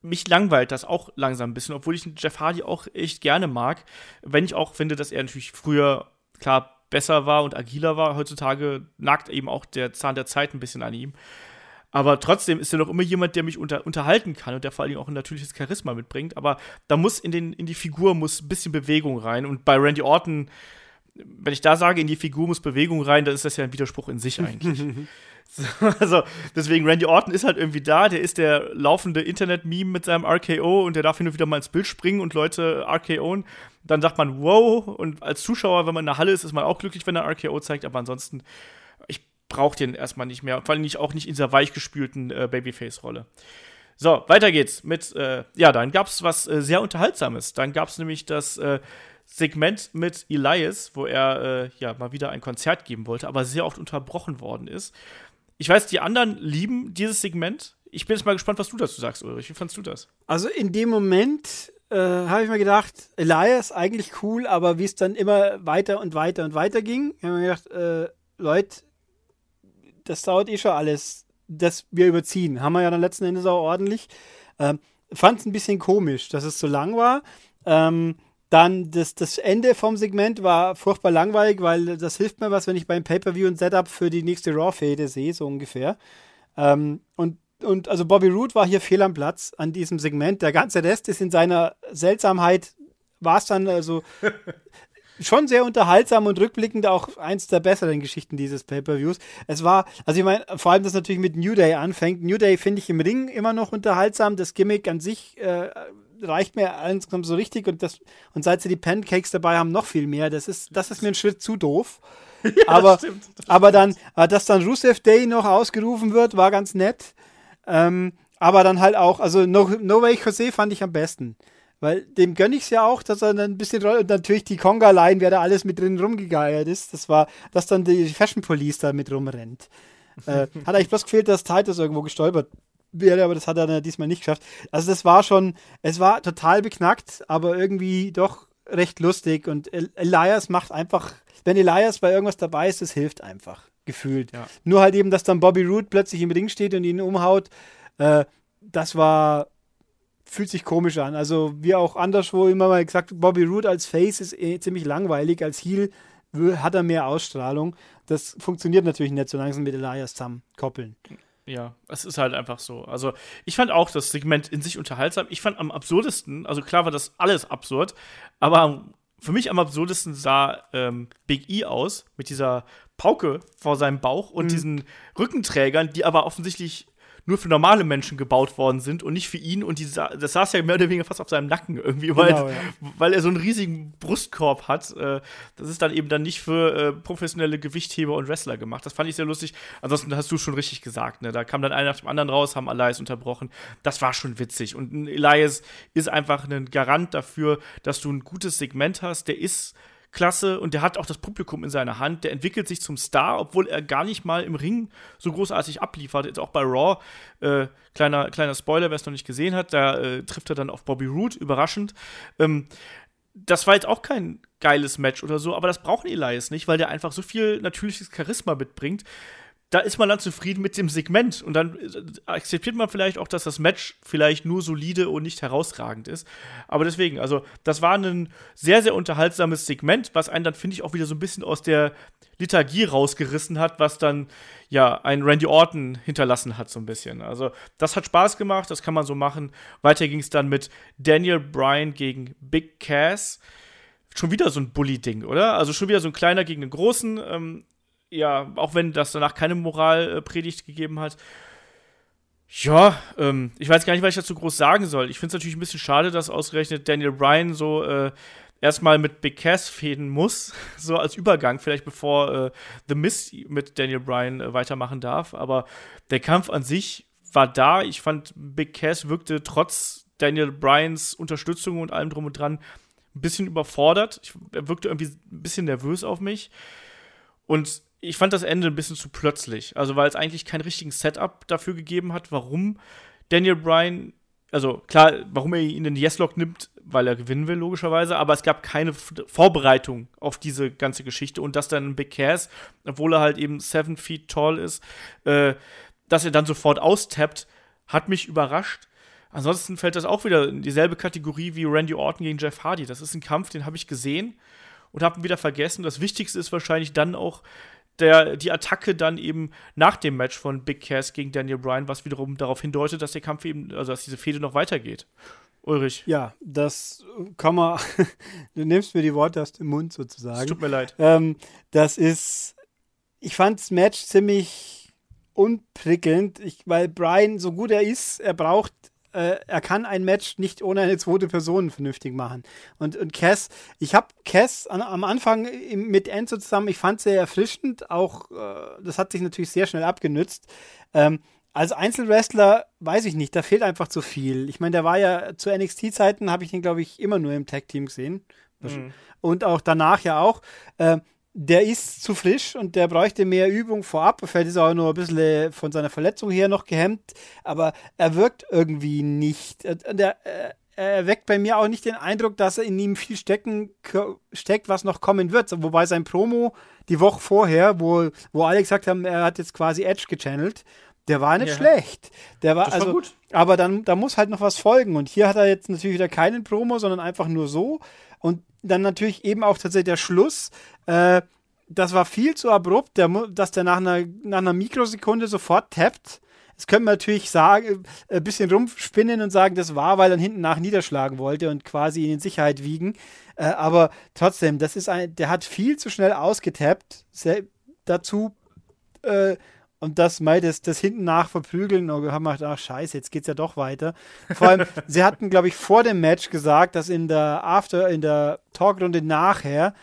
mich langweilt das auch langsam ein bisschen, obwohl ich Jeff Hardy auch echt gerne mag. Wenn ich auch finde, dass er natürlich früher, klar, besser war und agiler war. Heutzutage nagt eben auch der Zahn der Zeit ein bisschen an ihm. Aber trotzdem ist er noch immer jemand, der mich unter, unterhalten kann und der vor allen Dingen auch ein natürliches Charisma mitbringt. Aber da muss in, den, in die Figur muss ein bisschen Bewegung rein. Und bei Randy Orton, wenn ich da sage, in die Figur muss Bewegung rein, dann ist das ja ein Widerspruch in sich eigentlich. *laughs* also, deswegen, Randy Orton ist halt irgendwie da, der ist der laufende Internet-Meme mit seinem RKO und der darf hin und wieder mal ins Bild springen und Leute RKOen. Dann sagt man, wow, und als Zuschauer, wenn man in der Halle ist, ist man auch glücklich, wenn er RKO zeigt, aber ansonsten, ich braucht den erstmal nicht mehr. Vor allem nicht, auch nicht in dieser weichgespülten äh, Babyface-Rolle. So, weiter geht's mit, äh, ja, dann gab's was äh, sehr Unterhaltsames. Dann gab's nämlich das äh, Segment mit Elias, wo er äh, ja mal wieder ein Konzert geben wollte, aber sehr oft unterbrochen worden ist. Ich weiß, die anderen lieben dieses Segment. Ich bin jetzt mal gespannt, was du dazu sagst, Ulrich. Wie fandst du das? Also in dem Moment äh, habe ich mir gedacht, Elias eigentlich cool, aber wie es dann immer weiter und weiter und weiter ging, habe ich mir gedacht, äh, Leute, das dauert eh schon alles, dass wir überziehen. Haben wir ja dann letzten Endes auch ordentlich. Ähm, Fand es ein bisschen komisch, dass es so lang war. Ähm, dann das, das Ende vom Segment war furchtbar langweilig, weil das hilft mir was, wenn ich beim Pay-Per-View ein Setup für die nächste Raw-Fäde sehe, so ungefähr. Ähm, und, und also Bobby Roode war hier fehl am Platz an diesem Segment. Der ganze Rest ist in seiner Seltsamheit, war es dann also *laughs* schon sehr unterhaltsam und rückblickend auch eins der besseren Geschichten dieses Pay-Per-Views. Es war, also ich meine, vor allem, dass natürlich mit New Day anfängt. New Day finde ich im Ring immer noch unterhaltsam. Das Gimmick an sich äh, reicht mir insgesamt so richtig und das und seit sie die Pancakes dabei haben, noch viel mehr. Das ist, das ist mir ein Schritt zu doof. *laughs* Ja, aber, das stimmt, das aber dann, äh, dass dann Rusev Day noch ausgerufen wird, war ganz nett. Ähm, aber dann halt auch, also No, no Way Jose fand ich am besten. Weil dem gönne ich es ja auch, dass er dann ein bisschen und natürlich die Conga-Line, wer da alles mit drin rumgegeiert ist. Das war, dass dann die Fashion Police da mit rumrennt. äh, *laughs* hat eigentlich bloß gefehlt, dass Titus irgendwo gestolpert wäre, aber das hat er dann diesmal nicht geschafft. Also das war schon, es war total beknackt, aber irgendwie doch recht lustig und Elias macht einfach, wenn Elias bei irgendwas dabei ist, das hilft einfach, gefühlt. Ja. Nur halt eben, dass dann Bobby Roode plötzlich im Ring steht und ihn umhaut, äh, das war fühlt sich komisch an. Also wie auch anderswo immer mal gesagt, Bobby Roode als Face ist eh ziemlich langweilig, als Heel hat er mehr Ausstrahlung. Das funktioniert natürlich nicht, solange sie mit Elias zusammen koppeln. Ja, es ist halt einfach so. Also, ich fand auch das Segment in sich unterhaltsam. Ich fand am absurdesten, also klar war das alles absurd, aber für mich am absurdesten sah ähm, Big E aus mit dieser Pauke vor seinem Bauch und mhm. diesen Rückenträgern, die aber offensichtlich nur für normale Menschen gebaut worden sind und nicht für ihn. Und die, das saß ja mehr oder weniger fast auf seinem Nacken irgendwie, weil, genau, ja. weil er so einen riesigen Brustkorb hat. Äh, das ist dann eben dann nicht für äh, professionelle Gewichtheber und Wrestler gemacht. Das fand ich sehr lustig. Ansonsten hast du schon richtig gesagt. Ne? Da kam dann einer nach dem anderen raus, haben Elias unterbrochen. Das war schon witzig. Und Elias ist einfach ein Garant dafür, dass du ein gutes Segment hast. Der ist klasse und der hat auch das Publikum in seiner Hand. Der entwickelt sich zum Star, obwohl er gar nicht mal im Ring so großartig abliefert. Jetzt auch bei Raw, äh, kleiner, kleiner Spoiler, wer es noch nicht gesehen hat, da äh, trifft er dann auf Bobby Roode, überraschend. Ähm, das war jetzt auch kein geiles Match oder so, aber das braucht Elias nicht, weil der einfach so viel natürliches Charisma mitbringt, da ist man dann zufrieden mit dem Segment und dann äh, akzeptiert man vielleicht auch, dass das Match vielleicht nur solide und nicht herausragend ist. Aber deswegen, also das war ein sehr, sehr unterhaltsames Segment, was einen dann, finde ich, auch wieder so ein bisschen aus der Liturgie rausgerissen hat, was dann ja ein Randy Orton hinterlassen hat, so ein bisschen. Also das hat Spaß gemacht, das kann man so machen. Weiter ging es dann mit Daniel Bryan gegen Big Cass schon wieder so ein Bully-Ding, oder? Also schon wieder so ein kleiner gegen den großen. Ähm, ja, auch wenn das danach keine Moralpredigt gegeben hat. Ja, ähm, ich weiß gar nicht, was ich dazu groß sagen soll. Ich finde es natürlich ein bisschen schade, dass ausgerechnet Daniel Bryan so äh, erstmal mit Big Cass fäden muss, *laughs* so als Übergang, vielleicht bevor äh, The Miz mit Daniel Bryan äh, weitermachen darf. Aber der Kampf an sich war da. Ich fand, Big Cass wirkte trotz Daniel Bryans Unterstützung und allem drum und dran ein bisschen überfordert. Ich, er wirkte irgendwie ein bisschen nervös auf mich. Und ich fand das Ende ein bisschen zu plötzlich. Also, weil es eigentlich keinen richtigen Setup dafür gegeben hat, warum Daniel Bryan, also klar, warum er ihn in den Yes-Lock nimmt, weil er gewinnen will, logischerweise, aber es gab keine Vorbereitung auf diese ganze Geschichte und dass dann Big Cass, obwohl er halt eben seven feet tall ist, äh, dass er dann sofort austappt, hat mich überrascht. Ansonsten fällt das auch wieder in dieselbe Kategorie wie Randy Orton gegen Jeff Hardy. Das ist ein Kampf, den habe ich gesehen und habe ihn wieder vergessen. Das Wichtigste ist wahrscheinlich dann auch der, die Attacke dann eben nach dem Match von Big Cass gegen Daniel Bryan, was wiederum darauf hindeutet, dass der Kampf eben, also dass diese Fehde noch weitergeht. Ulrich. Ja, das kann man. *laughs* du nimmst mir die Worte aus dem Mund sozusagen. Es tut mir leid. Ähm, das ist. Ich fand das Match ziemlich unprickelnd, ich, weil Brian, so gut er ist, er braucht äh, er kann ein Match nicht ohne eine zweite Person vernünftig machen. Und, und Cass, ich habe Cass an, am Anfang mit Enzo zusammen, ich fand sehr erfrischend, auch äh, das hat sich natürlich sehr schnell abgenützt. Ähm, als Einzelwrestler weiß ich nicht, da fehlt einfach zu viel. Ich meine, der war ja zu NXT-Zeiten, habe ich ihn, glaube ich, immer nur im Tag-Team gesehen. Mhm. Und auch danach ja auch. Äh, der ist zu frisch und der bräuchte mehr Übung vorab. Vielleicht ist er auch nur ein bisschen von seiner Verletzung her noch gehemmt, aber er wirkt irgendwie nicht. Der, er weckt bei mir auch nicht den Eindruck, dass er in ihm viel stecken, steckt, was noch kommen wird. Wobei sein Promo die Woche vorher, wo, wo alle gesagt haben, er hat jetzt quasi Edge gechannelt, der war nicht ja. schlecht. Der war, das also, war gut. Aber dann da muss halt noch was folgen. Und hier hat er jetzt natürlich wieder keinen Promo, sondern einfach nur so. Und dann natürlich eben auch tatsächlich der Schluss. Äh, das war viel zu abrupt, der, dass der nach einer, nach einer Mikrosekunde sofort tappt. Das könnte man natürlich sagen, äh, ein bisschen rumspinnen und sagen, das war, weil er hinten nach niederschlagen wollte und quasi ihn in Sicherheit wiegen. Äh, aber trotzdem, das ist ein, der hat viel zu schnell ausgetappt. Dazu äh, und das mal das, das hinten nach verprügeln und haben gedacht, ach scheiße, jetzt geht's ja doch weiter. Vor allem, *laughs* sie hatten, glaube ich, vor dem Match gesagt, dass in der After, in der Talkrunde nachher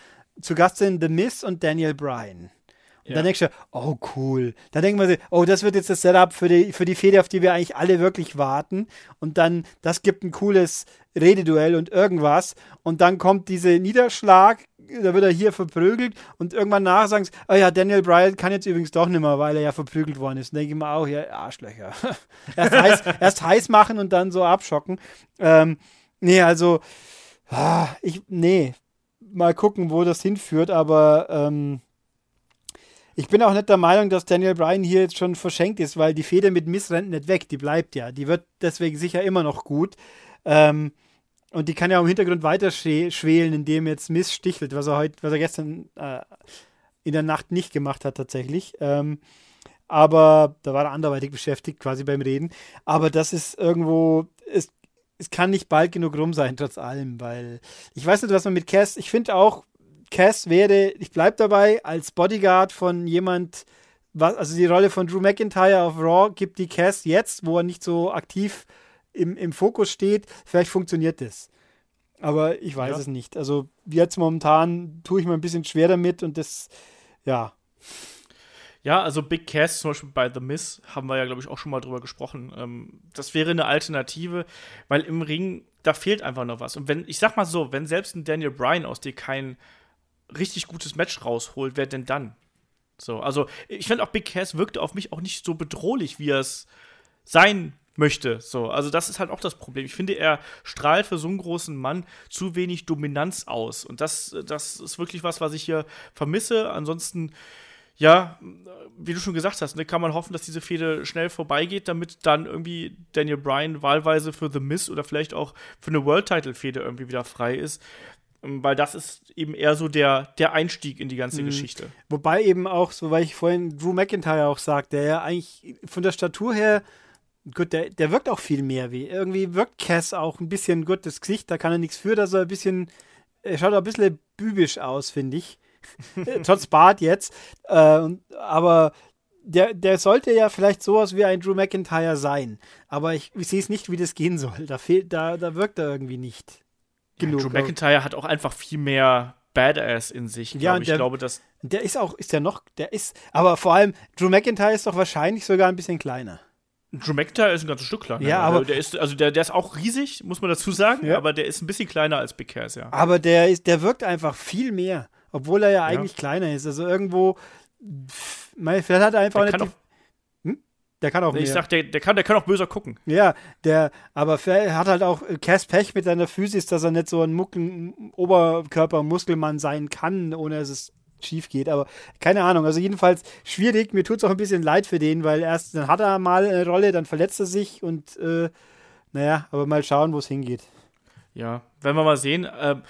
zu Gast sind The Miss und Daniel Bryan. Und ja. dann denkst du, oh cool. Dann denkt man sich, oh, das wird jetzt das Setup für die, für die Fehde, auf die wir eigentlich alle wirklich warten. Und dann, das gibt ein cooles Rededuell und irgendwas. Und dann kommt dieser Niederschlag, da wird er hier verprügelt und irgendwann nach sagen sie, oh ja, Daniel Bryan kann jetzt übrigens doch nicht mehr, weil er ja verprügelt worden ist. Denke ich mir auch, ja, Arschlöcher. *laughs* erst, heiß, *laughs* erst heiß machen und dann so abschocken. Ähm, nee, also, ah, ich, nee, mal gucken, wo das hinführt, aber ähm, ich bin auch nicht der Meinung, dass Daniel Bryan hier jetzt schon verschenkt ist, weil die Feder mit Miss rennt nicht weg, die bleibt ja. Die wird deswegen sicher immer noch gut. Ähm, und die kann ja im Hintergrund weiter schwelen, indem jetzt Miss stichelt, was er heute, was er gestern äh, in der Nacht nicht gemacht hat tatsächlich. Ähm, aber da war er anderweitig beschäftigt, quasi beim Reden. Aber das ist irgendwo, es, es kann nicht bald genug rum sein, trotz allem, weil ich weiß nicht, was man mit Cass, ich finde auch, Cass wäre, ich bleibe dabei, als Bodyguard von jemand, was, also die Rolle von Drew McIntyre auf Raw gibt die Cass jetzt, wo er nicht so aktiv ist im, im Fokus steht, vielleicht funktioniert das. Aber ich weiß ja. es nicht. Also jetzt momentan tue ich mir ein bisschen schwer damit und das, ja. Ja, also Big Cass zum Beispiel bei The Miss haben wir ja, glaube ich, auch schon mal drüber gesprochen. Ähm, das wäre eine Alternative, weil im Ring, da fehlt einfach noch was. Und wenn, ich sag mal so, wenn selbst ein Daniel Bryan aus dir kein richtig gutes Match rausholt, wer denn dann? So, also ich finde auch Big Cass wirkte auf mich auch nicht so bedrohlich, wie er es sein möchte. So, also das ist halt auch das Problem. Ich finde, er strahlt für so einen großen Mann zu wenig Dominanz aus. Und das, das ist wirklich was, was ich hier vermisse. Ansonsten, ja, wie du schon gesagt hast, ne, kann man hoffen, dass diese Fehde schnell vorbeigeht, damit dann irgendwie Daniel Bryan wahlweise für The Miss oder vielleicht auch für eine World-Title-Fehde irgendwie wieder frei ist. Ähm, weil das ist eben eher so der, der Einstieg in die ganze mhm. Geschichte. Wobei eben auch, so weil ich vorhin Drew McIntyre auch sagte, der ja eigentlich von der Statur her gut, der, der wirkt auch viel mehr wie. Irgendwie wirkt Cass auch ein bisschen gut das Gesicht, da kann er nichts für, dass er ein bisschen, er schaut auch ein bisschen bübisch aus, finde ich. *laughs* *laughs* Trotz Bart jetzt. Äh, aber der, der sollte ja vielleicht sowas wie ein Drew McIntyre sein. Aber ich, ich sehe es nicht, wie das gehen soll. Da, fehlt, da, da wirkt er irgendwie nicht. Genug. Ja, Drew McIntyre hat auch einfach viel mehr Badass in sich. Ja, glaub. ich der, glaube, dass. Der ist auch, ist der noch, der ist, aber vor allem, Drew McIntyre ist doch wahrscheinlich sogar ein bisschen kleiner. Drew McIntyre ist ein ganzes Stück kleiner. Ja, aber der ist, also der, der ist auch riesig, muss man dazu sagen, ja. aber der ist ein bisschen kleiner als Big Cass, ja. Aber der ist, der wirkt einfach viel mehr, obwohl er ja eigentlich ja. kleiner ist. Also irgendwo, vielleicht hat er einfach der kann, auch, hm? der kann auch Ich mehr. sag, der, der, kann, der kann auch böser gucken. Ja, der, aber er hat halt auch Cass Pech mit seiner Physis, dass er nicht so ein Muckel, Oberkörper-Muskelmann sein kann, ohne dass es schief geht. Aber keine Ahnung. Also jedenfalls schwierig. Mir tut es auch ein bisschen leid für den, weil erst dann hat er mal eine Rolle, dann verletzt er sich und äh, naja, aber mal schauen, wo es hingeht. Ja, werden wir mal sehen. Ähm,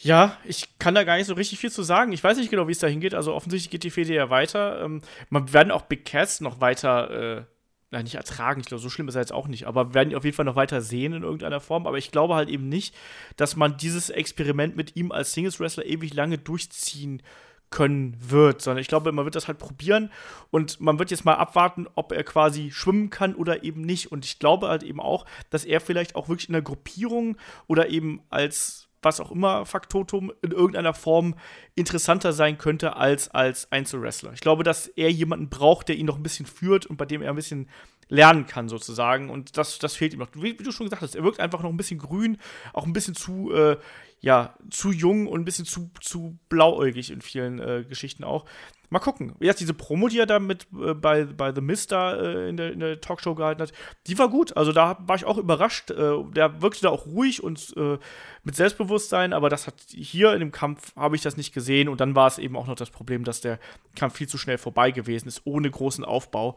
Ja, ich kann da gar nicht so richtig viel zu sagen. Ich weiß nicht genau, wie es da hingeht. Also offensichtlich geht die Fehde ja weiter. Ähm, man werden auch Big Cats noch weiter, äh, na, nicht ertragen. Ich glaube, so schlimm ist er jetzt auch nicht. Aber wir werden ihn auf jeden Fall noch weiter sehen in irgendeiner Form. Aber ich glaube halt eben nicht, dass man dieses Experiment mit ihm als Singles-Wrestler ewig lange durchziehen können wird, sondern ich glaube, man wird das halt probieren und man wird jetzt mal abwarten, ob er quasi schwimmen kann oder eben nicht. Und ich glaube halt eben auch, dass er vielleicht auch wirklich in der Gruppierung oder eben als was auch immer Faktotum in irgendeiner Form interessanter sein könnte als als Einzelwrestler. Ich glaube, dass er jemanden braucht, der ihn noch ein bisschen führt und bei dem er ein bisschen lernen kann, sozusagen. Und das, das fehlt ihm noch. Wie, wie du schon gesagt hast, er wirkt einfach noch ein bisschen grün, auch ein bisschen zu, äh, ja, zu jung und ein bisschen zu, zu blauäugig in vielen äh, Geschichten auch. Mal gucken. Jetzt diese Promo, die er da mit äh, bei, bei The Mist da äh, in, der, in der Talkshow gehalten hat, die war gut. Also da war ich auch überrascht. Äh, der wirkte da auch ruhig und äh, mit Selbstbewusstsein, aber das hat hier in dem Kampf habe ich das nicht gesehen und dann war es eben auch noch das Problem, dass der Kampf viel zu schnell vorbei gewesen ist, ohne großen Aufbau.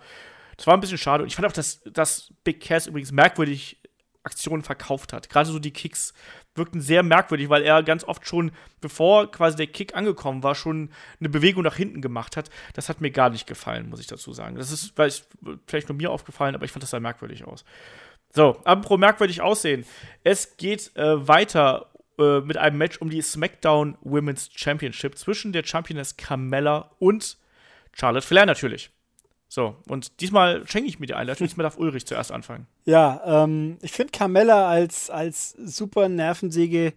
Das war ein bisschen schade. Und ich fand auch, dass, dass Big Cass übrigens merkwürdig Aktionen verkauft hat. Gerade so die Kicks wirkten sehr merkwürdig, weil er ganz oft schon, bevor quasi der Kick angekommen war, schon eine Bewegung nach hinten gemacht hat. Das hat mir gar nicht gefallen, muss ich dazu sagen. Das ist vielleicht, vielleicht nur mir aufgefallen, aber ich fand das sah merkwürdig aus. So, apropos merkwürdig aussehen. Es geht äh, weiter äh, mit einem Match um die SmackDown Women's Championship zwischen der Championess Carmella und Charlotte Flair natürlich. So, und diesmal schenke ich mir die Einleitung. Diesmal darf Ulrich zuerst anfangen. Ja, ähm, ich finde Carmella als, als super Nervensäge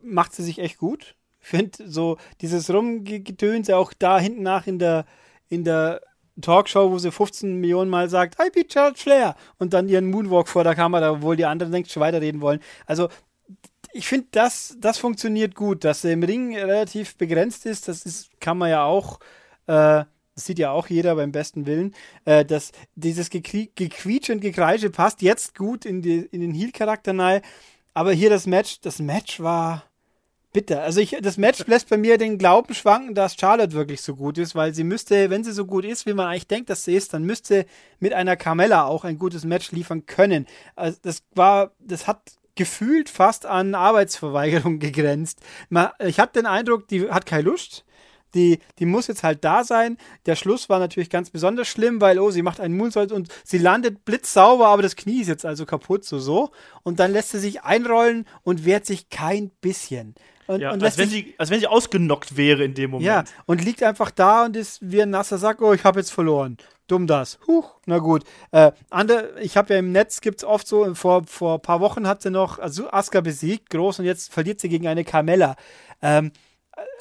macht sie sich echt gut. Ich finde so dieses Rumgetönse auch da hinten nach in der, in der Talkshow, wo sie 15 Millionen Mal sagt, I beat Charles Flair und dann ihren Moonwalk vor der Kamera, obwohl die anderen längst schon weiterreden wollen. Also ich finde, das, das funktioniert gut, dass er im Ring relativ begrenzt ist. Das ist, kann man ja auch äh, das sieht ja auch jeder beim besten Willen, äh, dass dieses Gequietsch und Gekreische passt jetzt gut in, die, in den Heel-Charakter nahe. Aber hier das Match, das Match war bitter. Also ich, das Match *laughs* lässt bei mir den Glauben schwanken, dass Charlotte wirklich so gut ist, weil sie müsste, wenn sie so gut ist, wie man eigentlich denkt, dass sie ist, dann müsste mit einer Carmella auch ein gutes Match liefern können. Also das war, das hat gefühlt fast an Arbeitsverweigerung *laughs* gegrenzt. Ich hatte den Eindruck, die hat keine Lust die, die muss jetzt halt da sein. Der Schluss war natürlich ganz besonders schlimm, weil, oh, sie macht einen Moonsault und sie landet blitzsauber, aber das Knie ist jetzt also kaputt, so so. Und dann lässt sie sich einrollen und wehrt sich kein bisschen. Und, ja, und als, wenn sie, als wenn sie ausgenockt wäre in dem Moment. Ja, und liegt einfach da und ist wie ein nasser Sack, oh, ich habe jetzt verloren. Dumm das. Huch, na gut. Äh, andere, ich habe ja im Netz, gibt es oft so, vor, vor ein paar Wochen hat sie noch also Asuka besiegt, groß, und jetzt verliert sie gegen eine Carmella. Ähm,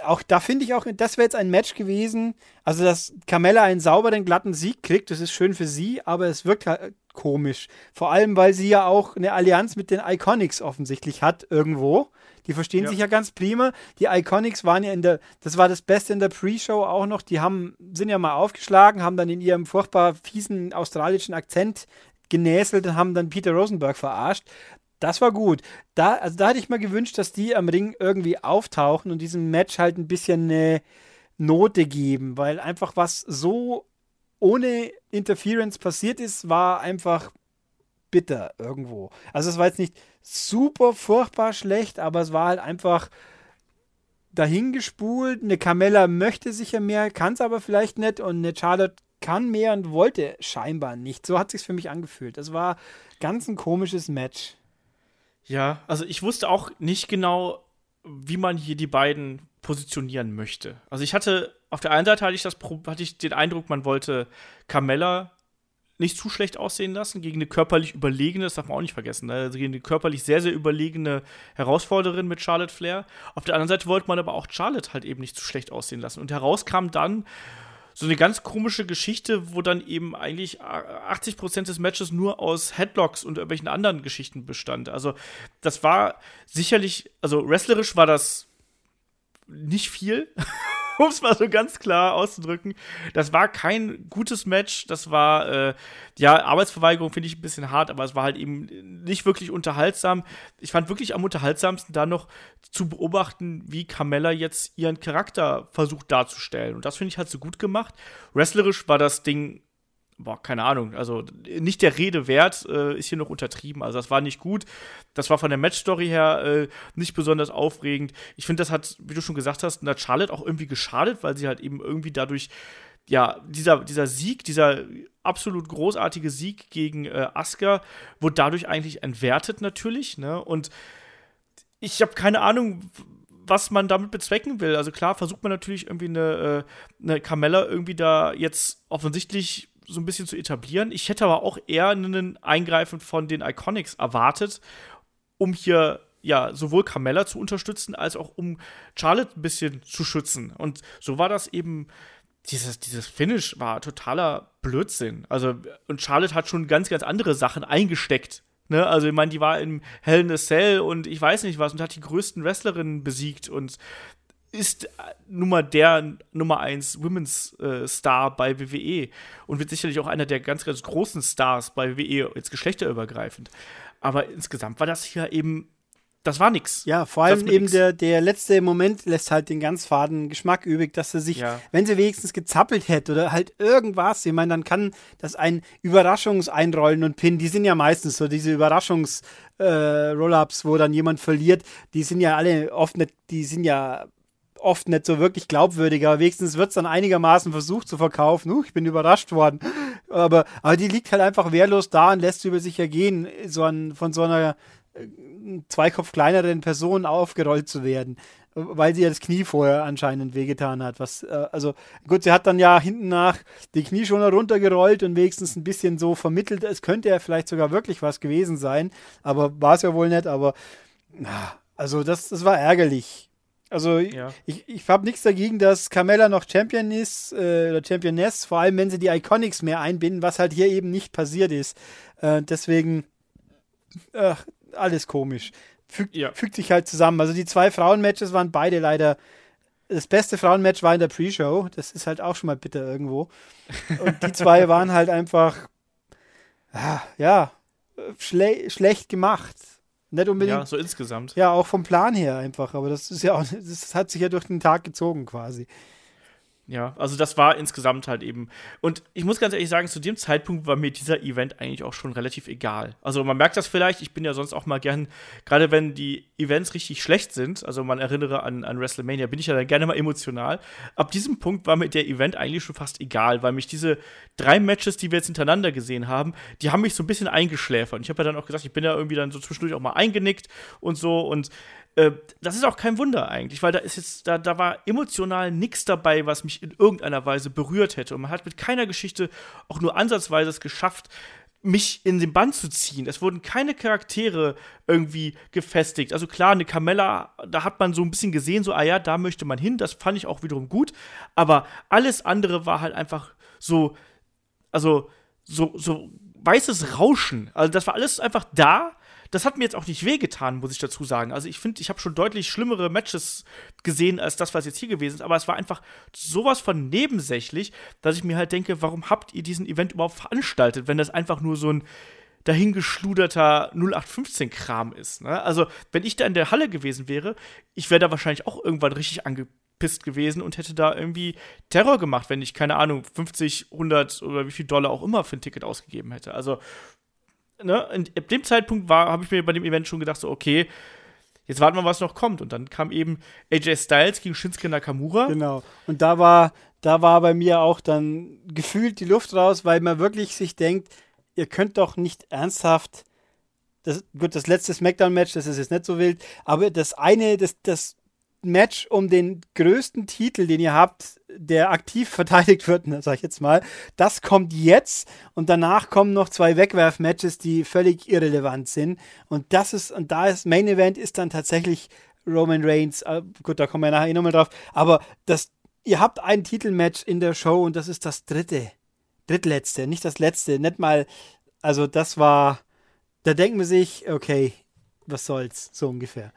auch da finde ich auch, das wäre jetzt ein Match gewesen. Also, dass Carmella einen sauberen, glatten Sieg kriegt, das ist schön für sie, aber es wirkt halt komisch. Vor allem, weil sie ja auch eine Allianz mit den Iconics offensichtlich hat, irgendwo. Die verstehen ja. sich ja ganz prima. Die Iconics waren ja in der, das war das Beste in der Pre-Show auch noch. Die haben, sind ja mal aufgeschlagen, haben dann in ihrem furchtbar fiesen australischen Akzent genäselt und haben dann Peter Rosenberg verarscht. Das war gut. Da, also da hätte ich mir gewünscht, dass die am Ring irgendwie auftauchen und diesem Match halt ein bisschen eine Note geben, weil einfach was so ohne Interference passiert ist, war einfach bitter irgendwo. Also es war jetzt nicht super furchtbar schlecht, aber es war halt einfach dahingespult. Eine Carmella möchte sicher mehr, kann es aber vielleicht nicht und eine Charlotte kann mehr und wollte scheinbar nicht. So hat sich für mich angefühlt. Das war ganz ein komisches Match. Ja, also ich wusste auch nicht genau, wie man hier die beiden positionieren möchte. Also ich hatte, auf der einen Seite hatte ich, das, hatte ich den Eindruck, man wollte Carmella nicht zu schlecht aussehen lassen gegen eine körperlich überlegene, das darf man auch nicht vergessen, ne? also gegen eine körperlich sehr, sehr überlegene Herausforderin mit Charlotte Flair. Auf der anderen Seite wollte man aber auch Charlotte halt eben nicht zu schlecht aussehen lassen. Und heraus kam dann so eine ganz komische Geschichte, wo dann eben eigentlich 80% des Matches nur aus Headlocks und irgendwelchen anderen Geschichten bestand. Also, das war sicherlich, also wrestlerisch war das nicht viel. *laughs* *laughs* um es mal so ganz klar auszudrücken. Das war kein gutes Match. Das war, äh, ja, Arbeitsverweigerung finde ich ein bisschen hart, aber es war halt eben nicht wirklich unterhaltsam. Ich fand wirklich am unterhaltsamsten da noch zu beobachten, wie Carmella jetzt ihren Charakter versucht darzustellen. Und das finde ich halt so gut gemacht. Wrestlerisch war das Ding boah, keine Ahnung, also nicht der Rede wert, äh, ist hier noch untertrieben. Also das war nicht gut. Das war von der Matchstory her äh, nicht besonders aufregend. Ich finde, das hat, wie du schon gesagt hast, hat Charlotte auch irgendwie geschadet, weil sie halt eben irgendwie dadurch, ja, dieser, dieser Sieg, dieser absolut großartige Sieg gegen äh, Asuka wurde dadurch eigentlich entwertet natürlich, ne? Und ich habe keine Ahnung, was man damit bezwecken will. Also klar versucht man natürlich irgendwie eine, äh, eine Carmella irgendwie da jetzt offensichtlich so ein bisschen zu etablieren. Ich hätte aber auch eher einen Eingreifen von den Iconics erwartet, um hier ja sowohl Carmella zu unterstützen, als auch um Charlotte ein bisschen zu schützen. Und so war das eben. Dieses, dieses Finish war totaler Blödsinn. Also, und Charlotte hat schon ganz, ganz andere Sachen eingesteckt Ne, also ich meine, die war im Hell in a Cell und ich weiß nicht was und hat die größten Wrestlerinnen besiegt und ist nun mal der Nummer 1 Women's äh, Star bei WWE und wird sicherlich auch einer der ganz, ganz großen Stars bei WWE, jetzt geschlechterübergreifend. Aber insgesamt war das hier eben das war nix. Ja, vor allem eben der, der letzte Moment lässt halt den ganz faden Geschmack übrig, dass er sich, ja. wenn sie wenigstens gezappelt hätte oder halt irgendwas, ich meine, dann kann das ein Überraschungseinrollen und Pin, die sind ja meistens so, diese Überraschungs- äh, Roll-Ups, wo dann jemand verliert, die sind ja alle oft nicht, die sind ja oft nicht so wirklich glaubwürdig, aber wenigstens wird es dann einigermaßen versucht zu verkaufen. Uh, ich bin überrascht worden. Aber, aber die liegt halt einfach wehrlos da und lässt über sich ergehen, so an, von so einer zwei Kopf kleineren Person aufgerollt zu werden, weil sie ja das Knie vorher anscheinend wehgetan hat. Was, äh, also gut, sie hat dann ja hinten nach die Knie schon runtergerollt und wenigstens ein bisschen so vermittelt, es könnte ja vielleicht sogar wirklich was gewesen sein, aber war es ja wohl nicht, aber na, also das, das war ärgerlich. Also ja. ich, ich habe nichts dagegen, dass Carmella noch Champion ist äh, oder Championess, vor allem wenn sie die Iconics mehr einbinden, was halt hier eben nicht passiert ist. Äh, deswegen, ach, alles komisch. Fügt, ja. fügt sich halt zusammen. Also die zwei Frauenmatches waren beide leider. Das beste Frauenmatch war in der Pre-Show. Das ist halt auch schon mal bitter irgendwo. Und die zwei *laughs* waren halt einfach, ah, ja, schle schlecht gemacht. Nicht unbedingt. Ja, so insgesamt. Ja, auch vom Plan her einfach. Aber das ist ja auch, das hat sich ja durch den Tag gezogen quasi. Ja, also das war insgesamt halt eben. Und ich muss ganz ehrlich sagen, zu dem Zeitpunkt war mir dieser Event eigentlich auch schon relativ egal. Also man merkt das vielleicht, ich bin ja sonst auch mal gern, gerade wenn die Events richtig schlecht sind, also man erinnere an, an WrestleMania, bin ich ja dann gerne mal emotional. Ab diesem Punkt war mir der Event eigentlich schon fast egal, weil mich diese drei Matches, die wir jetzt hintereinander gesehen haben, die haben mich so ein bisschen eingeschläfert. Ich habe ja dann auch gesagt, ich bin ja irgendwie dann so zwischendurch auch mal eingenickt und so und äh, das ist auch kein Wunder eigentlich, weil da ist jetzt, da, da war emotional nichts dabei, was mich in irgendeiner Weise berührt hätte. Und man hat mit keiner Geschichte auch nur ansatzweise es geschafft, mich in den Bann zu ziehen. Es wurden keine Charaktere irgendwie gefestigt. Also klar, eine Carmella, da hat man so ein bisschen gesehen, so, ah ja, da möchte man hin. Das fand ich auch wiederum gut. Aber alles andere war halt einfach so, also so, so weißes Rauschen. Also das war alles einfach da das hat mir jetzt auch nicht wehgetan, muss ich dazu sagen. Also ich finde, ich habe schon deutlich schlimmere Matches gesehen als das, was jetzt hier gewesen ist. Aber es war einfach sowas von nebensächlich, dass ich mir halt denke, warum habt ihr diesen Event überhaupt veranstaltet, wenn das einfach nur so ein dahingeschluderter 0815-Kram ist. Ne? Also, wenn ich da in der Halle gewesen wäre, ich wäre da wahrscheinlich auch irgendwann richtig angepisst gewesen und hätte da irgendwie Terror gemacht, wenn ich, keine Ahnung, 50, 100 oder wie viel Dollar auch immer für ein Ticket ausgegeben hätte. Also, ne, ab dem Zeitpunkt war, habe ich mir bei dem Event schon gedacht, so, okay, jetzt warten wir, was noch kommt. Und dann kam eben AJ Styles gegen Shinsuke Nakamura. Genau. Und da war, da war bei mir auch dann gefühlt die Luft raus, weil man wirklich sich denkt, ihr könnt doch nicht ernsthaft. Das, gut, das letzte Smackdown-Match, das ist jetzt nicht so wild, aber das eine, das, das Match um den größten Titel, den ihr habt, der aktiv *laughs* verteidigt wird, ne, sag ich jetzt mal, das kommt jetzt und danach kommen noch zwei Wegwerf-Matches, die völlig irrelevant sind. Und das ist, und da ist Main Event ist dann tatsächlich Roman Reigns. Äh, gut, da kommen wir nachher eh nochmal drauf. Aber das, ihr habt ein Titelmatch in der Show und das ist das dritte. Drittletzte, nicht das letzte. Nicht mal, also das war, da denken wir sich, okay, was soll's, so ungefähr.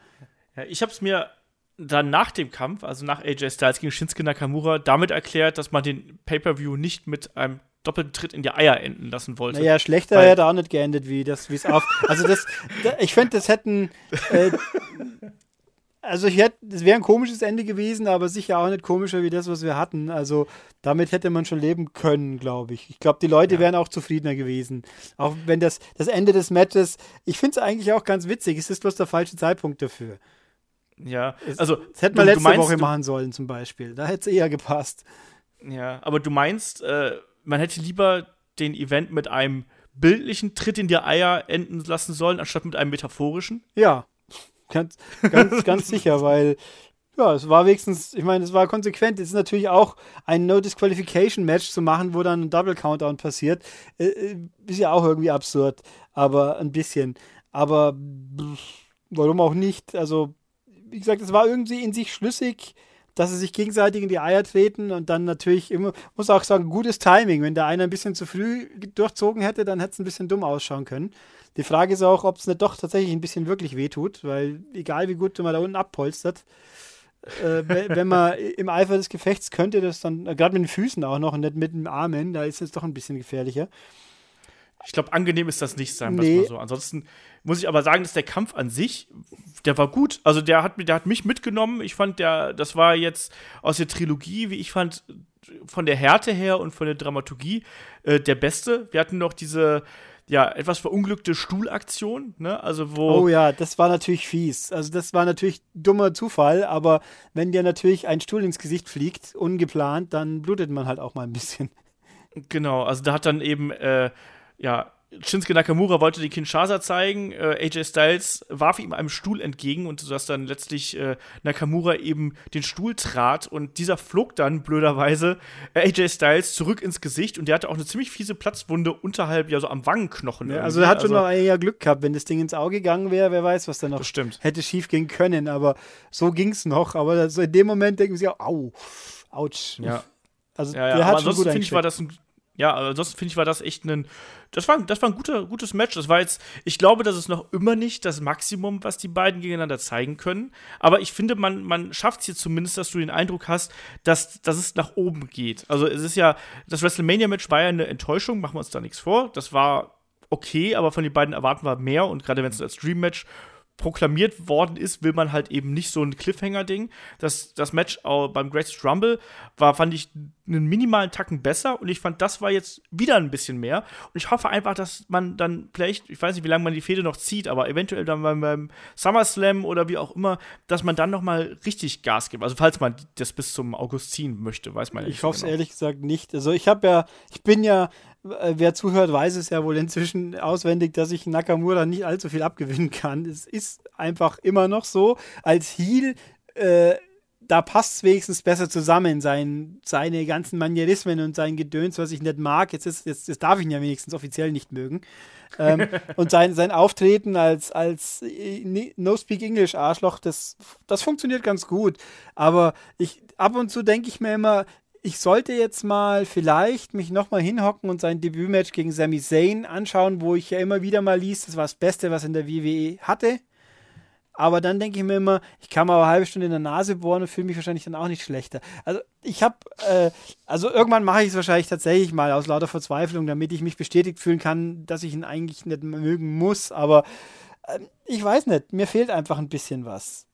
Ja, ich habe es mir dann nach dem Kampf, also nach AJ Styles gegen Shinsuke Nakamura, damit erklärt, dass man den Pay-Per-View nicht mit einem doppelten Tritt in die Eier enden lassen wollte. Naja, schlechter hätte auch nicht geendet, wie das, wie es auf. Also das, ich finde, das hätten. Äh, also ich hätte, es wäre ein komisches Ende gewesen, aber sicher auch nicht komischer wie das, was wir hatten. Also damit hätte man schon leben können, glaube ich. Ich glaube, die Leute ja. wären auch zufriedener gewesen. Auch wenn das, das Ende des Matches, ich finde es eigentlich auch ganz witzig. Es ist bloß der falsche Zeitpunkt dafür. Ja, also. Das hätte man letzte meinst, Woche machen sollen, zum Beispiel. Da hätte es eher gepasst. Ja, aber du meinst, äh, man hätte lieber den Event mit einem bildlichen Tritt in die Eier enden lassen sollen, anstatt mit einem metaphorischen? Ja, ganz, ganz, ganz *laughs* sicher, weil ja, es war wenigstens, ich meine, es war konsequent. Es ist natürlich auch ein No-Disqualification-Match zu machen, wo dann ein Double-Countdown passiert. Äh, äh, ist ja auch irgendwie absurd, aber ein bisschen. Aber pff, warum auch nicht? Also, wie gesagt, es war irgendwie in sich schlüssig dass sie sich gegenseitig in die Eier treten und dann natürlich immer, muss auch sagen, gutes Timing. Wenn der eine ein bisschen zu früh durchzogen hätte, dann hätte es ein bisschen dumm ausschauen können. Die Frage ist auch, ob es nicht doch tatsächlich ein bisschen wirklich wehtut, weil egal wie gut man da unten abpolstert, äh, wenn man im Eifer des Gefechts könnte das dann, äh, gerade mit den Füßen auch noch und nicht mit dem Armen, da ist es doch ein bisschen gefährlicher. Ich glaube, angenehm ist das nicht, sagen wir nee. mal so. Ansonsten muss ich aber sagen, dass der Kampf an sich, der war gut. Also der hat, der hat mich mitgenommen. Ich fand, der, das war jetzt aus der Trilogie, wie ich fand, von der Härte her und von der Dramaturgie äh, der beste. Wir hatten noch diese ja, etwas verunglückte Stuhlaktion, ne? Also wo. Oh ja, das war natürlich fies. Also das war natürlich dummer Zufall, aber wenn dir natürlich ein Stuhl ins Gesicht fliegt, ungeplant, dann blutet man halt auch mal ein bisschen. Genau, also da hat dann eben äh, ja, Shinsuke Nakamura wollte die Kinshasa zeigen, äh, AJ Styles warf ihm einen Stuhl entgegen und sodass dann letztlich äh, Nakamura eben den Stuhl trat und dieser flog dann blöderweise äh, AJ Styles zurück ins Gesicht und der hatte auch eine ziemlich fiese Platzwunde unterhalb, ja so am Wangenknochen. Ja, also er hat schon also, noch eher Glück gehabt, wenn das Ding ins Auge gegangen wäre, wer weiß, was da noch bestimmt. hätte schief gehen können, aber so ging es noch, aber das, in dem Moment denken sie auch, au, ouch. Ja. Also ja, ja, der hat schon gut finde ich, war das ein ja, ansonsten finde ich, war das echt ein. Das war, das war ein guter, gutes Match. Das war jetzt, ich glaube, das ist noch immer nicht das Maximum, was die beiden gegeneinander zeigen können. Aber ich finde, man, man schafft es hier zumindest, dass du den Eindruck hast, dass, dass es nach oben geht. Also es ist ja, das WrestleMania-Match war ja eine Enttäuschung, machen wir uns da nichts vor. Das war okay, aber von den beiden erwarten wir mehr und gerade wenn es als Dream-Match proklamiert worden ist, will man halt eben nicht so ein Cliffhanger-Ding. Das, das Match beim Greatest Rumble war, fand ich, einen minimalen Tacken besser und ich fand, das war jetzt wieder ein bisschen mehr. Und ich hoffe einfach, dass man dann vielleicht, ich weiß nicht, wie lange man die Fehde noch zieht, aber eventuell dann beim, beim SummerSlam oder wie auch immer, dass man dann noch mal richtig Gas gibt. Also falls man das bis zum August ziehen möchte, weiß man nicht. Ich hoffe es genau. ehrlich gesagt nicht. Also ich habe ja, ich bin ja wer zuhört, weiß es ja wohl inzwischen auswendig, dass ich Nakamura nicht allzu viel abgewinnen kann. Es ist einfach immer noch so. Als Heel, äh, da passt es wenigstens besser zusammen, sein, seine ganzen Manierismen und sein Gedöns, was ich nicht mag. Jetzt, ist, jetzt, jetzt darf ich ihn ja wenigstens offiziell nicht mögen. ähm, *laughs* und sein, sein Auftreten als, als äh, No-Speak-English-Arschloch, das, das funktioniert ganz gut. Aber ich, ab und zu denke ich mir immer, ich sollte jetzt mal vielleicht mich nochmal hinhocken und sein Debütmatch gegen Sami Zayn anschauen, wo ich ja immer wieder mal liest, das war das Beste, was in der WWE hatte. Aber dann denke ich mir immer, ich kann mal eine halbe Stunde in der Nase bohren und fühle mich wahrscheinlich dann auch nicht schlechter. Also ich habe, äh, also irgendwann mache ich es wahrscheinlich tatsächlich mal aus lauter Verzweiflung, damit ich mich bestätigt fühlen kann, dass ich ihn eigentlich nicht mögen muss. Aber äh, ich weiß nicht, mir fehlt einfach ein bisschen was.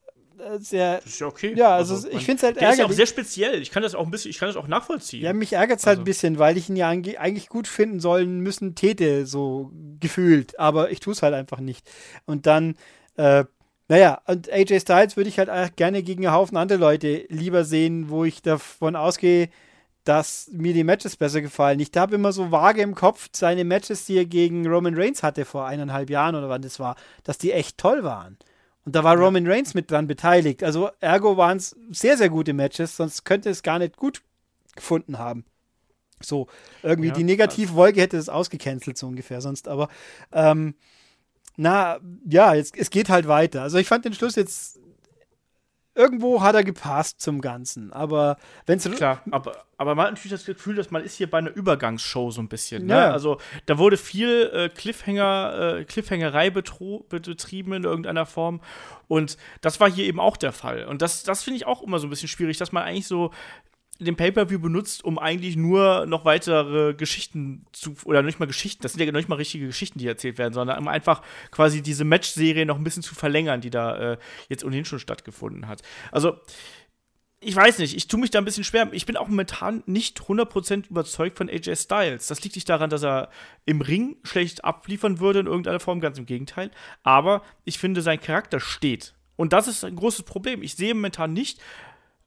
Äh, sehr. Das ist ja okay. Ja, also, also ich finde es halt ärgerlich. Der ist ja auch sehr speziell. Ich kann das auch ein bisschen, ich kann das auch nachvollziehen. Ja, mich ärgert es halt also. ein bisschen, weil ich ihn ja eigentlich gut finden sollen müssen, Tete, so gefühlt. Aber ich tue es halt einfach nicht. Und dann, äh, naja, und AJ Styles würde ich halt gerne gegen einen Haufen andere Leute lieber sehen, wo ich davon ausgehe, dass mir die Matches besser gefallen. Ich habe immer so vage im Kopf seine Matches, die er gegen Roman Reigns hatte vor eineinhalb Jahren oder wann das war, dass die echt toll waren. Und da war ja. Roman Reigns mit dran beteiligt. Also ergo waren es sehr, sehr gute Matches, sonst könnte es gar nicht gut gefunden haben. So, irgendwie ja, die Negativwolke hätte es ausgecancelt, so ungefähr sonst. Aber ähm, na, ja, jetzt, es geht halt weiter. Also ich fand den Schluss jetzt irgendwo hat er gepasst zum Ganzen. Aber wenn es. Klar, aber, aber man hat natürlich das Gefühl, dass man ist hier bei einer Übergangsshow so ein bisschen. Ne? Ja. Also da wurde viel äh, Cliffhanger, äh, Cliffhangerei betrieben in irgendeiner Form. Und das war hier eben auch der Fall. Und das, das finde ich auch immer so ein bisschen schwierig, dass man eigentlich so den Pay-Per-View benutzt, um eigentlich nur noch weitere Geschichten zu, oder nicht mal Geschichten, das sind ja nicht mal richtige Geschichten, die erzählt werden, sondern um einfach quasi diese Match-Serie noch ein bisschen zu verlängern, die da äh, jetzt ohnehin schon stattgefunden hat. Also, ich weiß nicht, ich tue mich da ein bisschen schwer. Ich bin auch momentan nicht 100% überzeugt von AJ Styles. Das liegt nicht daran, dass er im Ring schlecht abliefern würde in irgendeiner Form, ganz im Gegenteil. Aber ich finde, sein Charakter steht. Und das ist ein großes Problem. Ich sehe momentan nicht,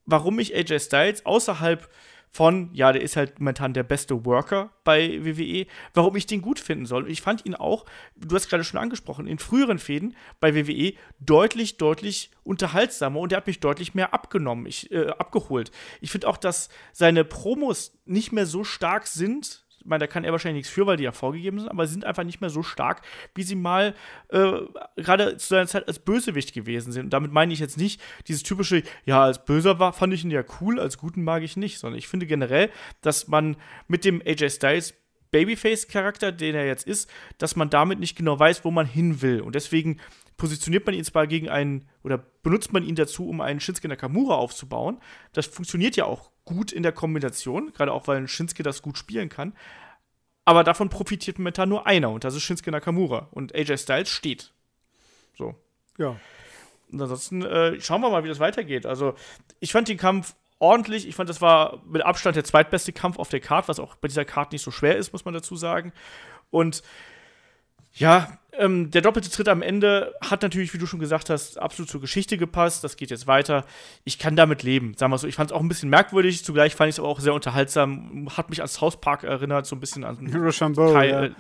warum ich AJ Styles außerhalb von, ja, der ist halt momentan der beste Worker bei WWE, warum ich den gut finden soll. Ich fand ihn auch, du hast gerade schon angesprochen, in früheren Fäden bei WWE deutlich, deutlich unterhaltsamer und er hat mich deutlich mehr abgenommen, ich, äh, abgeholt. Ich finde auch, dass seine Promos nicht mehr so stark sind, meine, da kann er wahrscheinlich nichts für, weil die ja vorgegeben sind, aber sie sind einfach nicht mehr so stark, wie sie mal äh, gerade zu seiner Zeit als Bösewicht gewesen sind. Und damit meine ich jetzt nicht dieses typische, ja, als Böser war, fand ich ihn ja cool, als Guten mag ich nicht, sondern ich finde generell, dass man mit dem AJ Styles Babyface-Charakter, den er jetzt ist, dass man damit nicht genau weiß, wo man hin will. Und deswegen positioniert man ihn zwar gegen einen oder benutzt man ihn dazu, um einen Shinsuke Nakamura aufzubauen. Das funktioniert ja auch gut in der Kombination, gerade auch weil ein Shinsuke das gut spielen kann. Aber davon profitiert momentan nur einer und das ist Shinsuke Nakamura. Und AJ Styles steht. So. Ja. Und ansonsten äh, schauen wir mal, wie das weitergeht. Also, ich fand den Kampf ordentlich. Ich fand, das war mit Abstand der zweitbeste Kampf auf der Card, was auch bei dieser Card nicht so schwer ist, muss man dazu sagen. Und ja, ähm, der doppelte Tritt am Ende hat natürlich, wie du schon gesagt hast, absolut zur Geschichte gepasst. Das geht jetzt weiter. Ich kann damit leben, sagen wir so. Ich fand es auch ein bisschen merkwürdig. Zugleich fand ich es aber auch sehr unterhaltsam. Hat mich an South Park erinnert, so ein bisschen an Rochambeau, Kai, ja. Äh,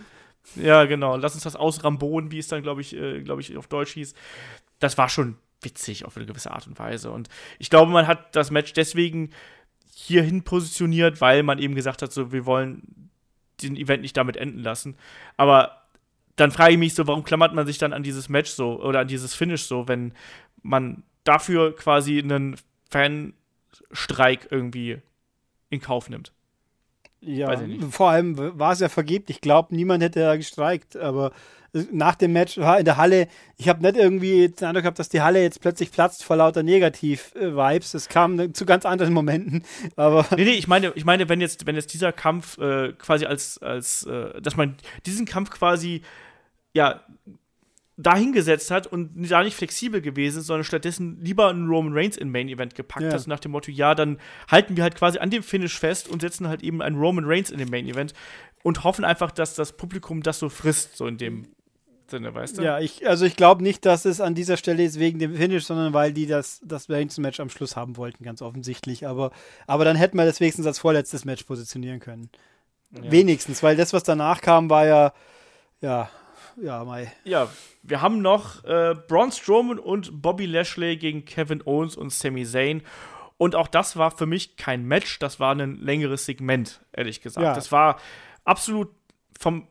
ja, genau. Lass uns das ausrambonen, wie es dann, glaube ich, äh, glaube ich, auf Deutsch hieß. Das war schon witzig auf eine gewisse Art und Weise. Und ich glaube, man hat das Match deswegen hierhin positioniert, weil man eben gesagt hat, so, wir wollen den Event nicht damit enden lassen. Aber dann frage ich mich so, warum klammert man sich dann an dieses Match so oder an dieses Finish so, wenn man dafür quasi einen Fanstreik irgendwie in Kauf nimmt. Ja, vor allem war es ja vergeblich. Ich glaube, niemand hätte da gestreikt, aber nach dem Match war in der Halle, ich habe nicht irgendwie den Eindruck gehabt, dass die Halle jetzt plötzlich platzt vor lauter Negativ-Vibes. Es kam zu ganz anderen Momenten. *laughs* Aber nee, nee, ich meine, ich meine, wenn jetzt, wenn jetzt dieser Kampf äh, quasi als, als äh, dass man diesen Kampf quasi ja, dahingesetzt hat und da nicht flexibel gewesen ist, sondern stattdessen lieber einen Roman Reigns in Main Event gepackt ja. hat, nach dem Motto, ja, dann halten wir halt quasi an dem Finish fest und setzen halt eben einen Roman Reigns in den Main Event und hoffen einfach, dass das Publikum das so frisst, so in dem Sinne, weißt du? Ja, ich, also ich glaube nicht, dass es an dieser Stelle ist wegen dem Finish, sondern weil die das, das Reigns-Match am Schluss haben wollten, ganz offensichtlich. Aber, aber dann hätten wir das wenigstens als vorletztes Match positionieren können. Ja. Wenigstens, weil das, was danach kam, war ja, ja, ja, Mai. Ja, wir haben noch äh, Braun Strowman und Bobby Lashley gegen Kevin Owens und Sami Zayn. Und auch das war für mich kein Match, das war ein längeres Segment, ehrlich gesagt. Ja. Das war absolut vom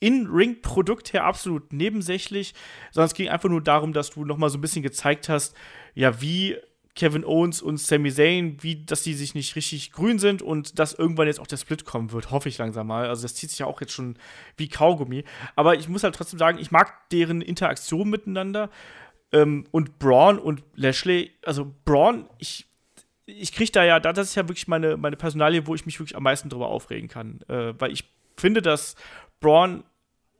In-Ring-Produkt her absolut nebensächlich, sondern es ging einfach nur darum, dass du noch mal so ein bisschen gezeigt hast, ja, wie Kevin Owens und Sami Zayn, wie, dass die sich nicht richtig grün sind und dass irgendwann jetzt auch der Split kommen wird, hoffe ich langsam mal. Also das zieht sich ja auch jetzt schon wie Kaugummi. Aber ich muss halt trotzdem sagen, ich mag deren Interaktion miteinander. Ähm, und Braun und Lashley, also Braun, ich, ich kriege da ja, das ist ja wirklich meine, meine Personalie, wo ich mich wirklich am meisten drüber aufregen kann. Äh, weil ich finde, dass Braun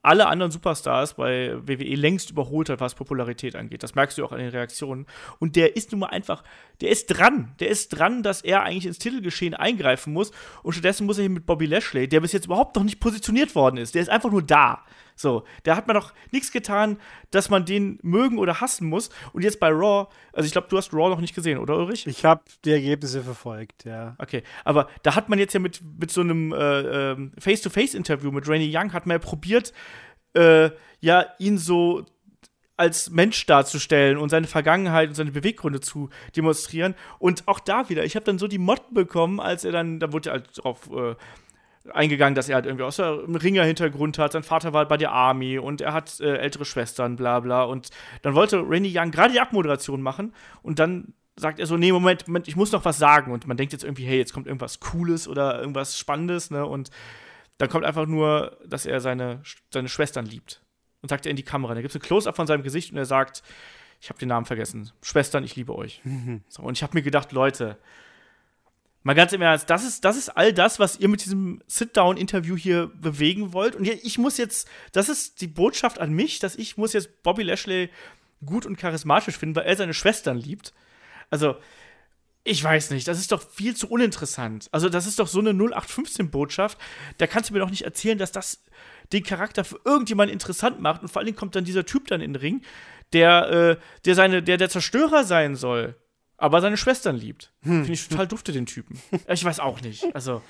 alle anderen Superstars bei WWE längst überholt hat, was Popularität angeht. Das merkst du auch an den Reaktionen. Und der ist nun mal einfach, der ist dran. Der ist dran, dass er eigentlich ins Titelgeschehen eingreifen muss. Und stattdessen muss er hier mit Bobby Lashley, der bis jetzt überhaupt noch nicht positioniert worden ist. Der ist einfach nur da. So, da hat man doch nichts getan, dass man den mögen oder hassen muss. Und jetzt bei Raw, also ich glaube, du hast Raw noch nicht gesehen, oder Ulrich? Ich habe die Ergebnisse verfolgt, ja. Okay, aber da hat man jetzt ja mit, mit so einem äh, äh, Face-to-Face-Interview mit Rainy Young, hat man ja probiert, äh, ja, ihn so als Mensch darzustellen und seine Vergangenheit und seine Beweggründe zu demonstrieren. Und auch da wieder, ich habe dann so die Motten bekommen, als er dann, da wurde halt drauf äh, eingegangen, dass er halt irgendwie aus dem Ringer-Hintergrund hat. Sein Vater war bei der Army und er hat äh, ältere Schwestern, bla bla. Und dann wollte Randy Young gerade die Abmoderation machen und dann sagt er so, nee, Moment, Moment, ich muss noch was sagen. Und man denkt jetzt irgendwie, hey, jetzt kommt irgendwas Cooles oder irgendwas Spannendes, ne? Und dann kommt einfach nur, dass er seine, seine Schwestern liebt. Und sagt er in die Kamera. Da gibt es ein Close-Up von seinem Gesicht und er sagt, ich habe den Namen vergessen. Schwestern, ich liebe euch. Mhm. So, und ich habe mir gedacht, Leute, Mal ganz im Ernst, das ist, das ist all das, was ihr mit diesem Sit-Down-Interview hier bewegen wollt. Und ich muss jetzt, das ist die Botschaft an mich, dass ich muss jetzt Bobby Lashley gut und charismatisch finden, weil er seine Schwestern liebt. Also, ich weiß nicht, das ist doch viel zu uninteressant. Also, das ist doch so eine 0815-Botschaft. Da kannst du mir doch nicht erzählen, dass das den Charakter für irgendjemanden interessant macht. Und vor allen Dingen kommt dann dieser Typ dann in den Ring, der, äh, der, seine, der der Zerstörer sein soll, aber seine Schwestern liebt. Hm. Finde ich total dufte, den Typen. Ich weiß auch nicht. Also,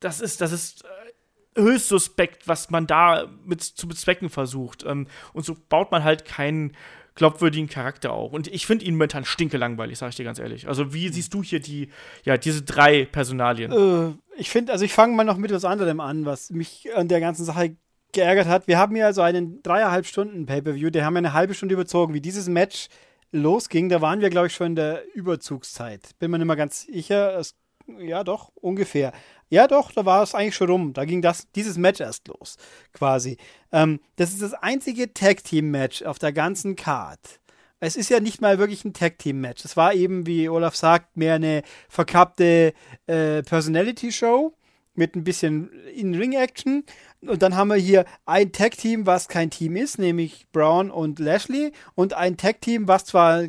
das ist, das ist äh, höchst suspekt, was man da mit zu bezwecken versucht. Ähm, und so baut man halt keinen glaubwürdigen Charakter auch. Und ich finde ihn momentan stinkelangweilig, sage ich dir ganz ehrlich. Also, wie siehst du hier die, ja, diese drei Personalien? Äh, ich finde, also ich fange mal noch mit was anderem an, was mich an der ganzen Sache geärgert hat. Wir haben hier also einen dreieinhalb Stunden Pay-Per-View, der haben wir eine halbe Stunde überzogen. Wie dieses Match losging, da waren wir, glaube ich, schon in der Überzugszeit. Bin mir nicht mehr ganz sicher. Es, ja, doch, ungefähr. Ja, doch, da war es eigentlich schon rum. Da ging das, dieses Match erst los, quasi. Ähm, das ist das einzige Tag-Team-Match auf der ganzen Card. Es ist ja nicht mal wirklich ein Tag-Team-Match. Es war eben, wie Olaf sagt, mehr eine verkappte äh, Personality-Show mit ein bisschen In-Ring-Action. Und dann haben wir hier ein Tag-Team, was kein Team ist, nämlich Brown und Lashley. Und ein Tag-Team, was zwar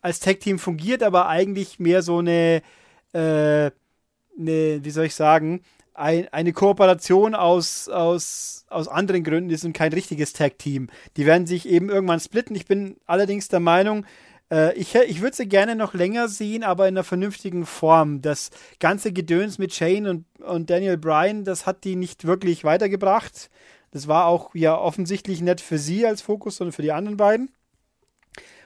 als Tag-Team fungiert, aber eigentlich mehr so eine, äh, eine wie soll ich sagen, ein, eine Kooperation aus, aus, aus anderen Gründen ist und kein richtiges Tag-Team. Die werden sich eben irgendwann splitten. Ich bin allerdings der Meinung, äh, ich, ich würde sie gerne noch länger sehen, aber in einer vernünftigen Form. Das ganze Gedöns mit Shane und, und Daniel Bryan, das hat die nicht wirklich weitergebracht. Das war auch ja offensichtlich nicht für sie als Fokus, sondern für die anderen beiden.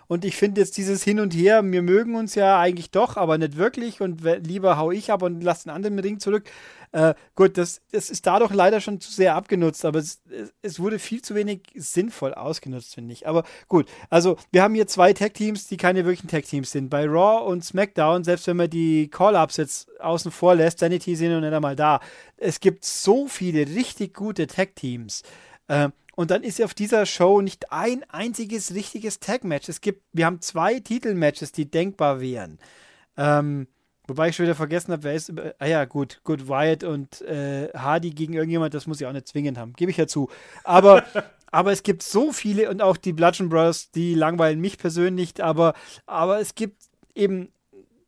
Und ich finde jetzt dieses Hin und Her, wir mögen uns ja eigentlich doch, aber nicht wirklich. Und lieber hau ich ab und lasse den anderen Ring zurück. Äh, gut, das, das ist dadurch leider schon zu sehr abgenutzt, aber es, es wurde viel zu wenig sinnvoll ausgenutzt, finde ich. Aber gut, also wir haben hier zwei Tag-Teams, die keine wirklichen Tag-Teams sind. Bei Raw und SmackDown, selbst wenn man die Call-Ups jetzt außen vor lässt, Sanity sind noch nicht einmal da. Es gibt so viele richtig gute Tag-Teams. Äh, und dann ist auf dieser Show nicht ein einziges richtiges Tag-Match. Es gibt, wir haben zwei Titelmatches, die denkbar wären. Ähm, Wobei ich schon wieder vergessen habe, wer ist. Ah ja, gut, gut, Wyatt und äh, Hardy gegen irgendjemand, das muss ich auch nicht zwingend haben. Gebe ich ja zu. Aber, *laughs* aber es gibt so viele und auch die Bludgeon Bros, die langweilen mich persönlich, aber, aber es gibt eben.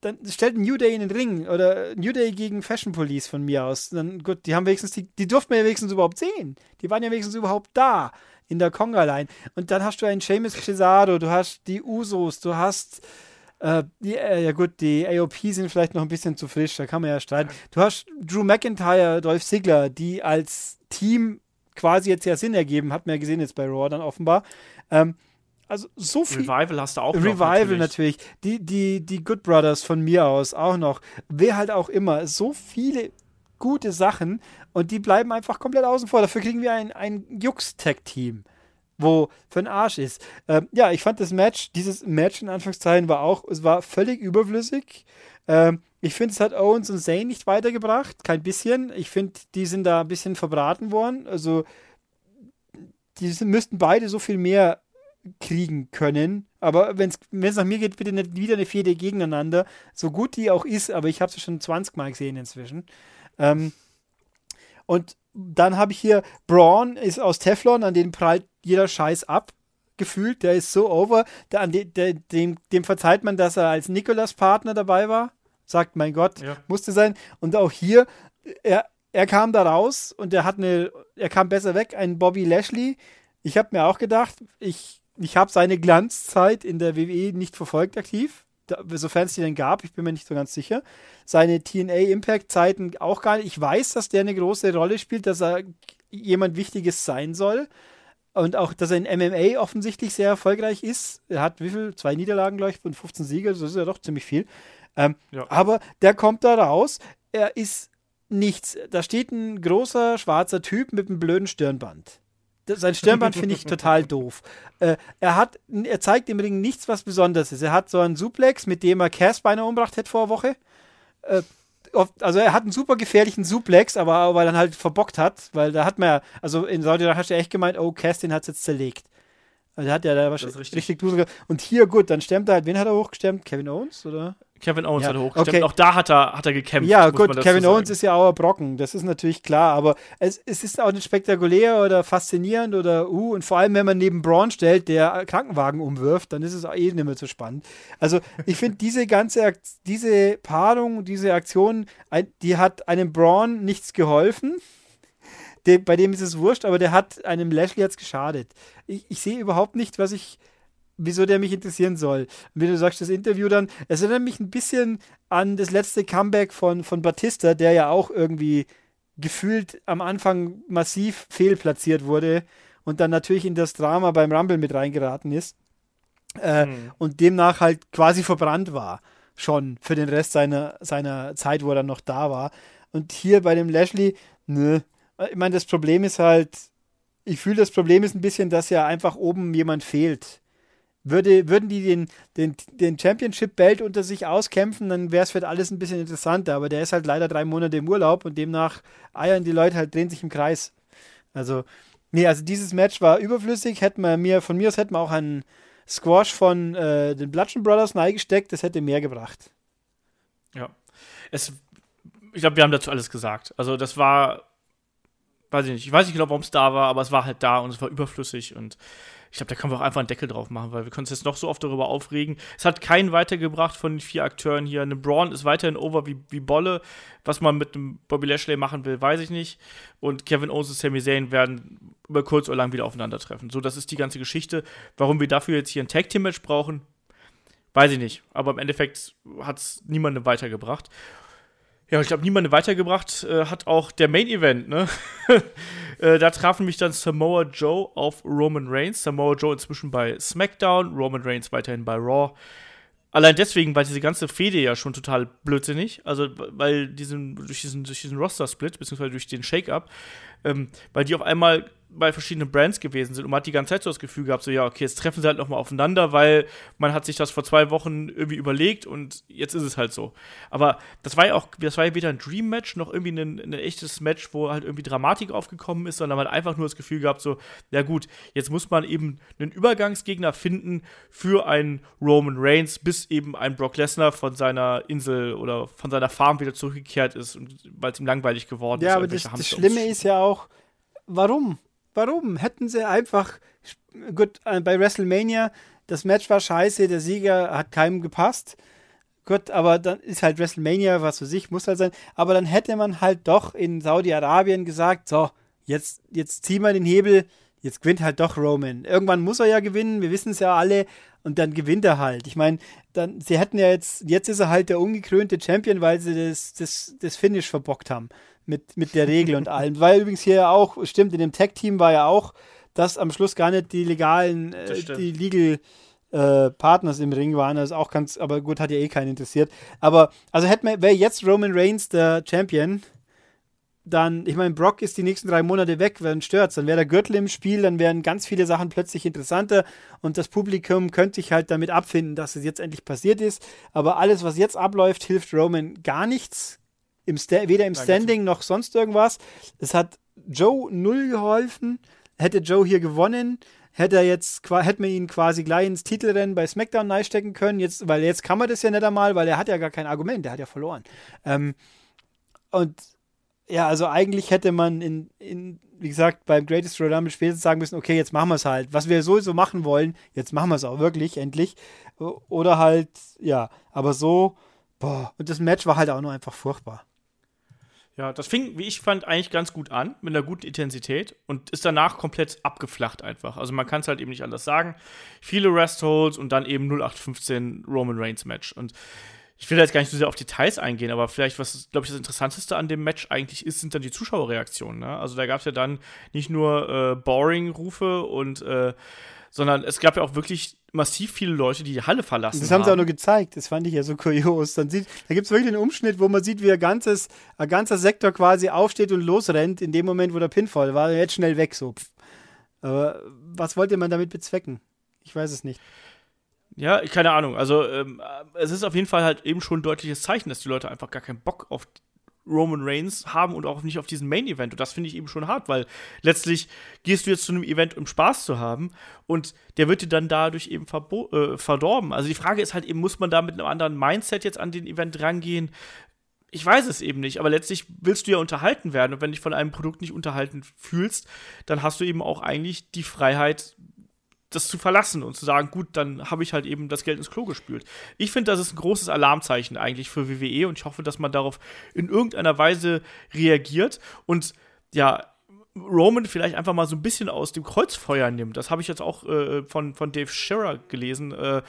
Dann stellt New Day in den Ring oder New Day gegen Fashion Police von mir aus. Dann gut, die haben wenigstens, die, die durften wir ja wenigstens überhaupt sehen. Die waren ja wenigstens überhaupt da in der Conga-Line. Und dann hast du einen Seamus Cesaro, du hast die Usos, du hast äh, die, äh, ja gut, die AOP sind vielleicht noch ein bisschen zu frisch, da kann man ja streiten. Du hast Drew McIntyre, Dolph Ziggler, die als Team quasi jetzt ja Sinn ergeben, hat man ja gesehen jetzt bei Raw dann offenbar. Ähm, also so viel. Revival hast du auch Revival noch, natürlich. natürlich. Die, die, die Good Brothers von mir aus auch noch. Wer halt auch immer. So viele gute Sachen und die bleiben einfach komplett außen vor. Dafür kriegen wir ein, ein Jux-Tag-Team wo für ein Arsch ist. Ähm, ja, ich fand das Match, dieses Match in Anführungszeichen war auch, es war völlig überflüssig. Ähm, ich finde, es hat Owens und Zane nicht weitergebracht, kein bisschen. Ich finde, die sind da ein bisschen verbraten worden. Also, die sind, müssten beide so viel mehr kriegen können. Aber wenn es nach mir geht, bitte nicht wieder eine Fehde gegeneinander. So gut die auch ist, aber ich habe sie schon 20 Mal gesehen inzwischen. Ähm, und dann habe ich hier Braun ist aus Teflon, an den prallt jeder Scheiß ab. Gefühlt, der ist so over. Der, an de, dem, dem verzeiht man, dass er als Nikolas-Partner dabei war. Sagt, mein Gott, ja. musste sein. Und auch hier, er, er kam da raus und er hat eine, er kam besser weg, ein Bobby Lashley. Ich habe mir auch gedacht, ich, ich habe seine Glanzzeit in der WWE nicht verfolgt aktiv sofern es die denn gab, ich bin mir nicht so ganz sicher. Seine TNA-Impact-Zeiten auch gar nicht. Ich weiß, dass der eine große Rolle spielt, dass er jemand Wichtiges sein soll. Und auch, dass er in MMA offensichtlich sehr erfolgreich ist. Er hat wie viel? Zwei Niederlagen, glaube ich, und 15 Siege, das ist ja doch ziemlich viel. Ähm, ja. Aber der kommt da raus. Er ist nichts. Da steht ein großer schwarzer Typ mit einem blöden Stirnband sein Stirnband finde ich total doof. Äh, er hat, er zeigt im Ring nichts, was Besonderes ist. Er hat so einen Suplex, mit dem er Cass beinahe umbracht hätte vor einer Woche. Äh, oft, also er hat einen super gefährlichen Suplex, aber weil er dann halt verbockt hat, weil da hat man ja, also in Saudi hast du echt gemeint, oh, Cass, den hat es jetzt zerlegt. Also der hat ja da wahrscheinlich richtig, richtig Und hier, gut, dann stemmt er halt, wen hat er hochgestemmt? Kevin Owens, oder? Kevin Owens Ja, hat hochgestemmt. okay. Auch da hat er, hat er gekämpft. Ja, gut, Kevin. Owens ist ja auch Brocken, das ist natürlich klar, aber es, es ist auch nicht spektakulär oder faszinierend oder uh, und vor allem, wenn man neben Braun stellt, der Krankenwagen umwirft, dann ist es auch eh nicht mehr so spannend. Also, ich finde, diese ganze, diese Paarung, diese Aktion, die hat einem Braun nichts geholfen. Bei dem ist es wurscht, aber der hat einem Lashley jetzt geschadet. Ich, ich sehe überhaupt nicht, was ich wieso der mich interessieren soll. Und wenn du sagst, das Interview dann, es erinnert mich ein bisschen an das letzte Comeback von, von Batista, der ja auch irgendwie gefühlt am Anfang massiv fehlplatziert wurde und dann natürlich in das Drama beim Rumble mit reingeraten ist äh, Hm. und demnach halt quasi verbrannt war. Schon für den Rest seiner, seiner Zeit, wo er dann noch da war. Und hier bei dem Lashley, nö. Ich meine, das Problem ist halt, ich fühle, das Problem ist ein bisschen, dass ja einfach oben jemand fehlt. Würde, würden die den, den, den Championship-Belt unter sich auskämpfen, dann wäre es für alles ein bisschen interessanter. Aber der ist halt leider drei Monate im Urlaub und demnach eiern die Leute halt, drehen sich im Kreis. Also, nee, also dieses Match war überflüssig. Hätten wir mir, von mir aus hätten wir auch einen Squash von äh, den Bludgeon Brothers neigesteckt, das hätte mehr gebracht. Ja. Es, ich glaube, wir haben dazu alles gesagt. Also, das war, weiß ich nicht, ich weiß nicht genau, warum es da war, aber es war halt da und es war überflüssig und ich glaube, da können wir auch einfach einen Deckel drauf machen, weil wir können uns jetzt noch so oft darüber aufregen. Es hat keinen weitergebracht von den vier Akteuren hier. Eine Braun ist weiterhin over wie, wie Bolle. Was man mit einem Bobby Lashley machen will, weiß ich nicht. Und Kevin Owens und Sami Zayn werden über kurz oder lang wieder aufeinandertreffen. So, das ist die ganze Geschichte. Warum wir dafür jetzt hier ein Tag-Team-Match brauchen, weiß ich nicht. Aber im Endeffekt hat es niemandem weitergebracht. Ja, ich glaube, niemandem weitergebracht äh, hat auch der Main Event, ne? *laughs* äh, da trafen mich dann Samoa Joe auf Roman Reigns. Samoa Joe inzwischen bei SmackDown, Roman Reigns weiterhin bei Raw. Allein deswegen war diese ganze Fehde ja schon total blödsinnig. Also, weil diesen, durch diesen, durch diesen Roster-Split, beziehungsweise durch den Shake-Up, ähm, weil die auf einmal bei verschiedenen Brands gewesen sind und man hat die ganze Zeit so das Gefühl gehabt, so ja, okay, jetzt treffen sie halt nochmal aufeinander, weil man hat sich das vor zwei Wochen irgendwie überlegt und jetzt ist es halt so. Aber das war ja auch, das war ja weder ein Dream-Match noch irgendwie ein, ein echtes Match, wo halt irgendwie Dramatik aufgekommen ist, sondern man hat einfach nur das Gefühl gehabt, so, ja gut, jetzt muss man eben einen Übergangsgegner finden für einen Roman Reigns, bis eben ein Brock Lesnar von seiner Insel oder von seiner Farm wieder zurückgekehrt ist und weil es ihm langweilig geworden ist. Ja, aber das, das Schlimme ist ja auch, warum? Warum? Hätten sie einfach, gut, äh, bei WrestleMania, das Match war scheiße, der Sieger hat keinem gepasst. Gut, aber dann ist halt WrestleMania, was für sich, muss halt sein. Aber dann hätte man halt doch in Saudi-Arabien gesagt, so, jetzt, jetzt ziehen wir den Hebel, jetzt gewinnt halt doch Roman. Irgendwann muss er ja gewinnen, wir wissen es ja alle, und dann gewinnt er halt. Ich meine, dann, sie hätten ja jetzt, jetzt ist er halt der ungekrönte Champion, weil sie das, das, das Finish verbockt haben. Mit, mit der Regel und allem. Weil übrigens hier auch, stimmt, in dem Tag-Team war ja auch, dass am Schluss gar nicht die legalen, äh, die Legal äh, Partners im Ring waren. Das ist auch ganz, aber gut, hat ja eh keinen interessiert. Aber, also hätte man, wäre jetzt Roman Reigns der Champion, dann, ich meine, Brock ist die nächsten drei Monate weg, wenn stört's, dann wäre der Gürtel im Spiel, dann wären ganz viele Sachen plötzlich interessanter und das Publikum könnte sich halt damit abfinden, dass es jetzt endlich passiert ist. Aber alles, was jetzt abläuft, hilft Roman gar nichts. Im weder im. Standing noch sonst irgendwas. Es hat Joe null geholfen. Hätte Joe hier gewonnen, hätte er jetzt, hätte man ihn quasi gleich ins Titelrennen bei SmackDown reinstecken können. Jetzt, weil jetzt kann man das ja nicht einmal, weil er hat ja gar kein Argument, der hat ja verloren. Ähm, und ja, also eigentlich hätte man in, in wie gesagt, beim Greatest Royal Rumble spätestens sagen müssen, okay, jetzt machen wir es halt. Was wir sowieso machen wollen, jetzt machen wir es auch wirklich, endlich. Oder halt, ja, aber so, boah, und das Match war halt auch nur einfach furchtbar. Ja, das fing, wie ich fand, eigentlich ganz gut an, mit einer guten Intensität und ist danach komplett abgeflacht einfach. Also man kann es halt eben nicht anders sagen. Viele Rest-Holds und dann eben 0815 Roman Reigns Match. Und ich will da jetzt gar nicht so sehr auf Details eingehen, aber vielleicht, was, glaube ich, das Interessanteste an dem Match eigentlich ist, sind dann die Zuschauerreaktionen. Ne? Also da gab es ja dann nicht nur äh, Boring-Rufe und äh, sondern es gab ja auch wirklich massiv viele Leute, die die Halle verlassen Das haben sie auch nur gezeigt, das fand ich ja so kurios. Dann sieht, da gibt es wirklich einen Umschnitt, wo man sieht, wie ein, ganzes, ein ganzer Sektor quasi aufsteht und losrennt, in dem Moment, wo der Pinfall war, jetzt schnell weg, so. Aber was wollte man damit bezwecken? Ich weiß es nicht. Ja, keine Ahnung. Also, ähm, es ist auf jeden Fall halt eben schon ein deutliches Zeichen, dass die Leute einfach gar keinen Bock auf Roman Reigns haben und auch nicht auf diesen Main Event. Und das finde ich eben schon hart, weil letztlich gehst du jetzt zu einem Event, um Spaß zu haben und der wird dir dann dadurch eben äh, verdorben. Also die Frage ist halt eben, muss man da mit einem anderen Mindset jetzt an den Event rangehen? Ich weiß es eben nicht, aber letztlich willst du ja unterhalten werden und wenn dich von einem Produkt nicht unterhalten fühlst, dann hast du eben auch eigentlich die Freiheit, das zu verlassen und zu sagen, gut, dann habe ich halt eben das Geld ins Klo gespült. Ich finde, das ist ein großes Alarmzeichen eigentlich für WWE und ich hoffe, dass man darauf in irgendeiner Weise reagiert und ja, Roman vielleicht einfach mal so ein bisschen aus dem Kreuzfeuer nimmt. Das habe ich jetzt auch äh, von, von Dave Scherer gelesen, äh,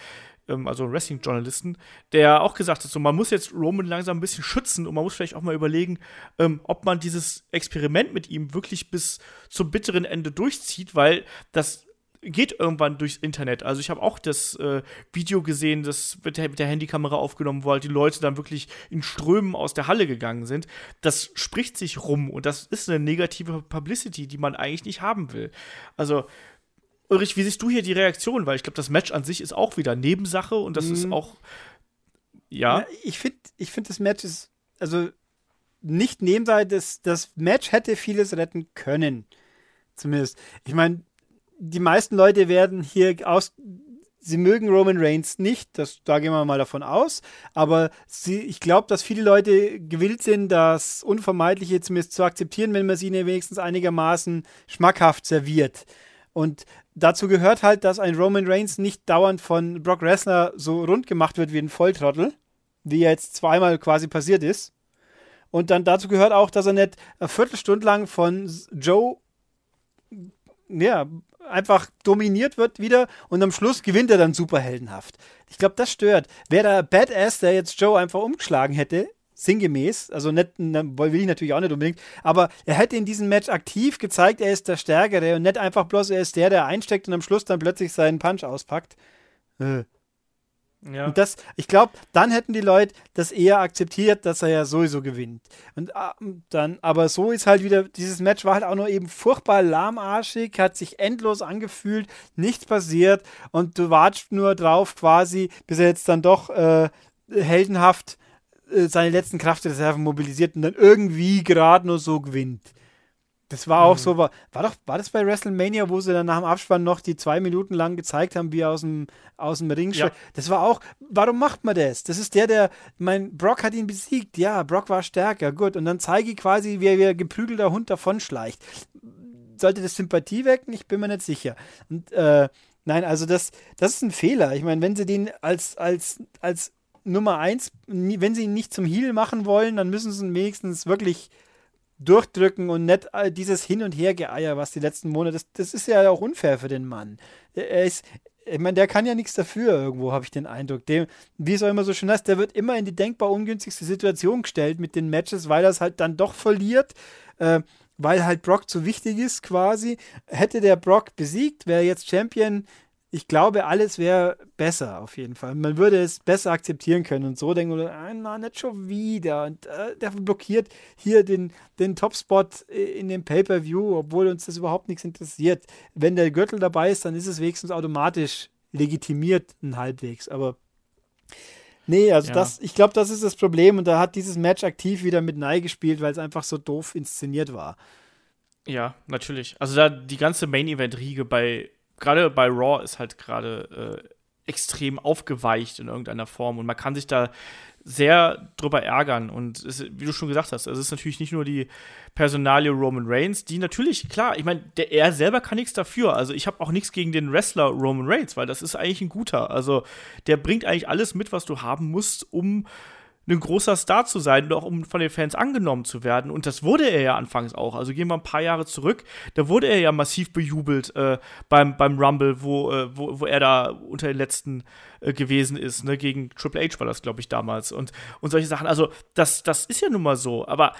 ähm, also Wrestling-Journalisten, der auch gesagt hat, so man muss jetzt Roman langsam ein bisschen schützen und man muss vielleicht auch mal überlegen, ähm, ob man dieses Experiment mit ihm wirklich bis zum bitteren Ende durchzieht, weil das geht irgendwann durchs Internet. Also ich habe auch das äh, Video gesehen, das mit der, mit der, Handykamera aufgenommen, wo halt die Leute dann wirklich in Strömen aus der Halle gegangen sind. Das spricht sich rum und das ist eine negative Publicity, die man eigentlich nicht haben will. Also Ulrich, wie siehst du hier die Reaktion? Weil ich glaube, das Match an sich ist auch wieder Nebensache und das mhm. ist auch ja. ja ich finde, ich finde das Match ist also nicht Nebenseite. Das, das Match hätte vieles retten können. Zumindest. Ich meine, die meisten Leute werden hier aus. Sie mögen Roman Reigns nicht, das, da gehen wir mal davon aus. Aber sie, ich glaube, dass viele Leute gewillt sind, das Unvermeidliche zumindest zu akzeptieren, wenn man sie ihnen wenigstens einigermaßen schmackhaft serviert. Und dazu gehört halt, dass ein Roman Reigns nicht dauernd von Brock Lesnar so rund gemacht wird wie ein Volltrottel, wie jetzt zweimal quasi passiert ist. Und dann dazu gehört auch, dass er nicht eine Viertelstunde lang von Joe ja, einfach dominiert wird wieder und am Schluss gewinnt er dann superheldenhaft. Ich glaube, das stört. Wäre da Badass, der jetzt Joe einfach umgeschlagen hätte, sinngemäß, also nicht, will ich natürlich auch nicht unbedingt, aber er hätte in diesem Match aktiv gezeigt, er ist der Stärkere und nicht einfach bloß, er ist der, der einsteckt und am Schluss dann plötzlich seinen Punch auspackt. Äh. Ja. Und das, ich glaube, dann hätten die Leute das eher akzeptiert, dass er ja sowieso gewinnt. Und äh, dann, aber so ist halt wieder, dieses Match war halt auch nur eben furchtbar lahmarschig, hat sich endlos angefühlt, nichts passiert und du wartest nur drauf quasi, bis er jetzt dann doch äh, heldenhaft äh, seine letzten Kraftreserven mobilisiert und dann irgendwie gerade nur so gewinnt. Das war auch mhm. so, war, war doch, war das bei WrestleMania, wo sie dann nach dem Abspann noch die zwei Minuten lang gezeigt haben, wie er aus dem, aus dem Ring ja. Das war auch, warum macht man das? Das ist der, der, mein, Brock hat ihn besiegt, ja, Brock war stärker, gut. Und dann zeige ich quasi, wie er geprügelter Hund davonschleicht. Sollte das Sympathie wecken? Ich bin mir nicht sicher. Und, äh, nein, also das, das ist ein Fehler. Ich meine, wenn sie den als, als, als Nummer eins, wenn sie ihn nicht zum Heal machen wollen, dann müssen sie ihn wenigstens wirklich durchdrücken und nicht dieses Hin- und Hergeeier, was die letzten Monate, das, das ist ja auch unfair für den Mann. Er ist, ich meine, der kann ja nichts dafür irgendwo, habe ich den Eindruck. Dem, wie es auch immer so schön heißt, der wird immer in die denkbar ungünstigste Situation gestellt mit den Matches, weil er es halt dann doch verliert. Äh, weil halt Brock zu wichtig ist quasi. Hätte der Brock besiegt, wäre jetzt Champion, ich glaube, alles wäre besser auf jeden Fall. Man würde es besser akzeptieren können und so denken, ah, na, nicht schon wieder. Und äh, der blockiert hier den, den Topspot in dem Pay-Per-View, obwohl uns das überhaupt nichts interessiert. Wenn der Gürtel dabei ist, dann ist es wenigstens automatisch legitimiert, ein halbwegs. Aber nee, also ja. das, ich glaube, das ist das Problem und da hat dieses Match aktiv wieder mit Nei gespielt, weil es einfach so doof inszeniert war. Ja, natürlich. Also da die ganze Main-Event-Riege bei gerade bei Raw ist halt gerade äh, extrem aufgeweicht in irgendeiner Form und man kann sich da sehr drüber ärgern. Und es, wie du schon gesagt hast, es ist natürlich nicht nur die Personalie Roman Reigns, die natürlich, klar, ich meine, er selber kann nichts dafür. Also ich habe auch nichts gegen den Wrestler Roman Reigns, weil das ist eigentlich ein guter. Also der bringt eigentlich alles mit, was du haben musst, um ein großer Star zu sein und auch um von den Fans angenommen zu werden. Und das wurde er ja anfangs auch. Also gehen wir ein paar Jahre zurück, da wurde er ja massiv bejubelt äh, beim, beim Rumble, wo, äh, wo, wo er da unter den letzten äh, gewesen ist. Ne? Gegen Triple H war das, glaube ich, damals. Und, und solche Sachen. Also das, das ist ja nun mal so. Aber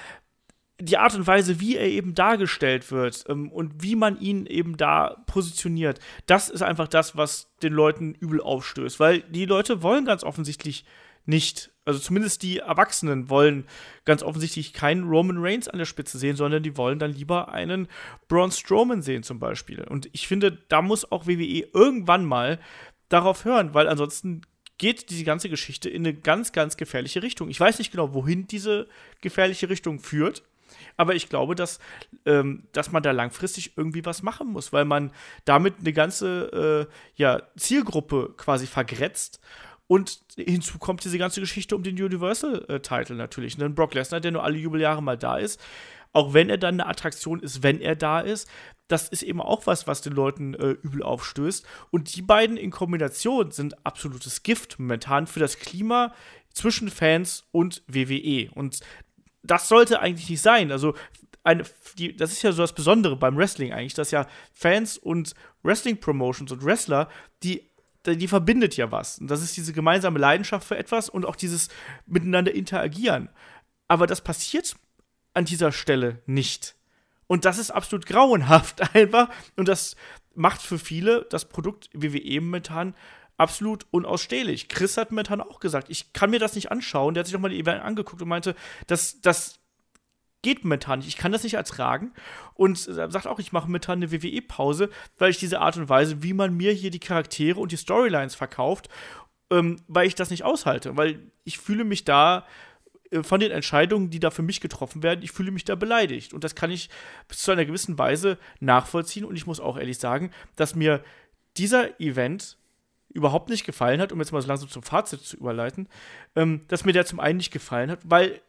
die Art und Weise, wie er eben dargestellt wird ähm, und wie man ihn eben da positioniert, das ist einfach das, was den Leuten übel aufstößt. Weil die Leute wollen ganz offensichtlich nicht. Also zumindest die Erwachsenen wollen ganz offensichtlich keinen Roman Reigns an der Spitze sehen, sondern die wollen dann lieber einen Braun Strowman sehen zum Beispiel. Und ich finde, da muss auch WWE irgendwann mal darauf hören, weil ansonsten geht diese ganze Geschichte in eine ganz, ganz gefährliche Richtung. Ich weiß nicht genau, wohin diese gefährliche Richtung führt. Aber ich glaube, dass, ähm, dass man da langfristig irgendwie was machen muss, weil man damit eine ganze äh, ja, Zielgruppe quasi vergrätzt. Und hinzu kommt diese ganze Geschichte um den Universal-Title natürlich. Ne? Brock Lesnar, der nur alle Jubeljahre mal da ist, auch wenn er dann eine Attraktion ist, wenn er da ist, das ist eben auch was, was den Leuten äh, übel aufstößt. Und die beiden in Kombination sind absolutes Gift momentan für das Klima zwischen Fans und WWE. Und das sollte eigentlich nicht sein. Also, eine, die, das ist ja so das Besondere beim Wrestling eigentlich, dass ja Fans und Wrestling-Promotions und Wrestler, die die verbindet ja was. Und das ist diese gemeinsame Leidenschaft für etwas und auch dieses miteinander interagieren. Aber das passiert an dieser Stelle nicht. Und das ist absolut grauenhaft *laughs* einfach. Und das macht für viele das Produkt WWE momentan absolut unausstehlich. Chris hat momentan auch gesagt, ich kann mir das nicht anschauen. Der hat sich nochmal die Event angeguckt und meinte, das, das geht momentan nicht. Ich kann das nicht ertragen. Und sagt auch, ich mache momentan eine WWE-Pause, weil ich diese Art und Weise, wie man mir hier die Charaktere und die Storylines verkauft, ähm, weil ich das nicht aushalte. Weil ich fühle mich da äh, von den Entscheidungen, die da für mich getroffen werden, ich fühle mich da beleidigt. Und das kann ich bis zu einer gewissen Weise nachvollziehen. Und ich muss auch ehrlich sagen, dass mir dieser Event überhaupt nicht gefallen hat, um jetzt mal so langsam zum Fazit zu überleiten, ähm, dass mir der zum einen nicht gefallen hat, weil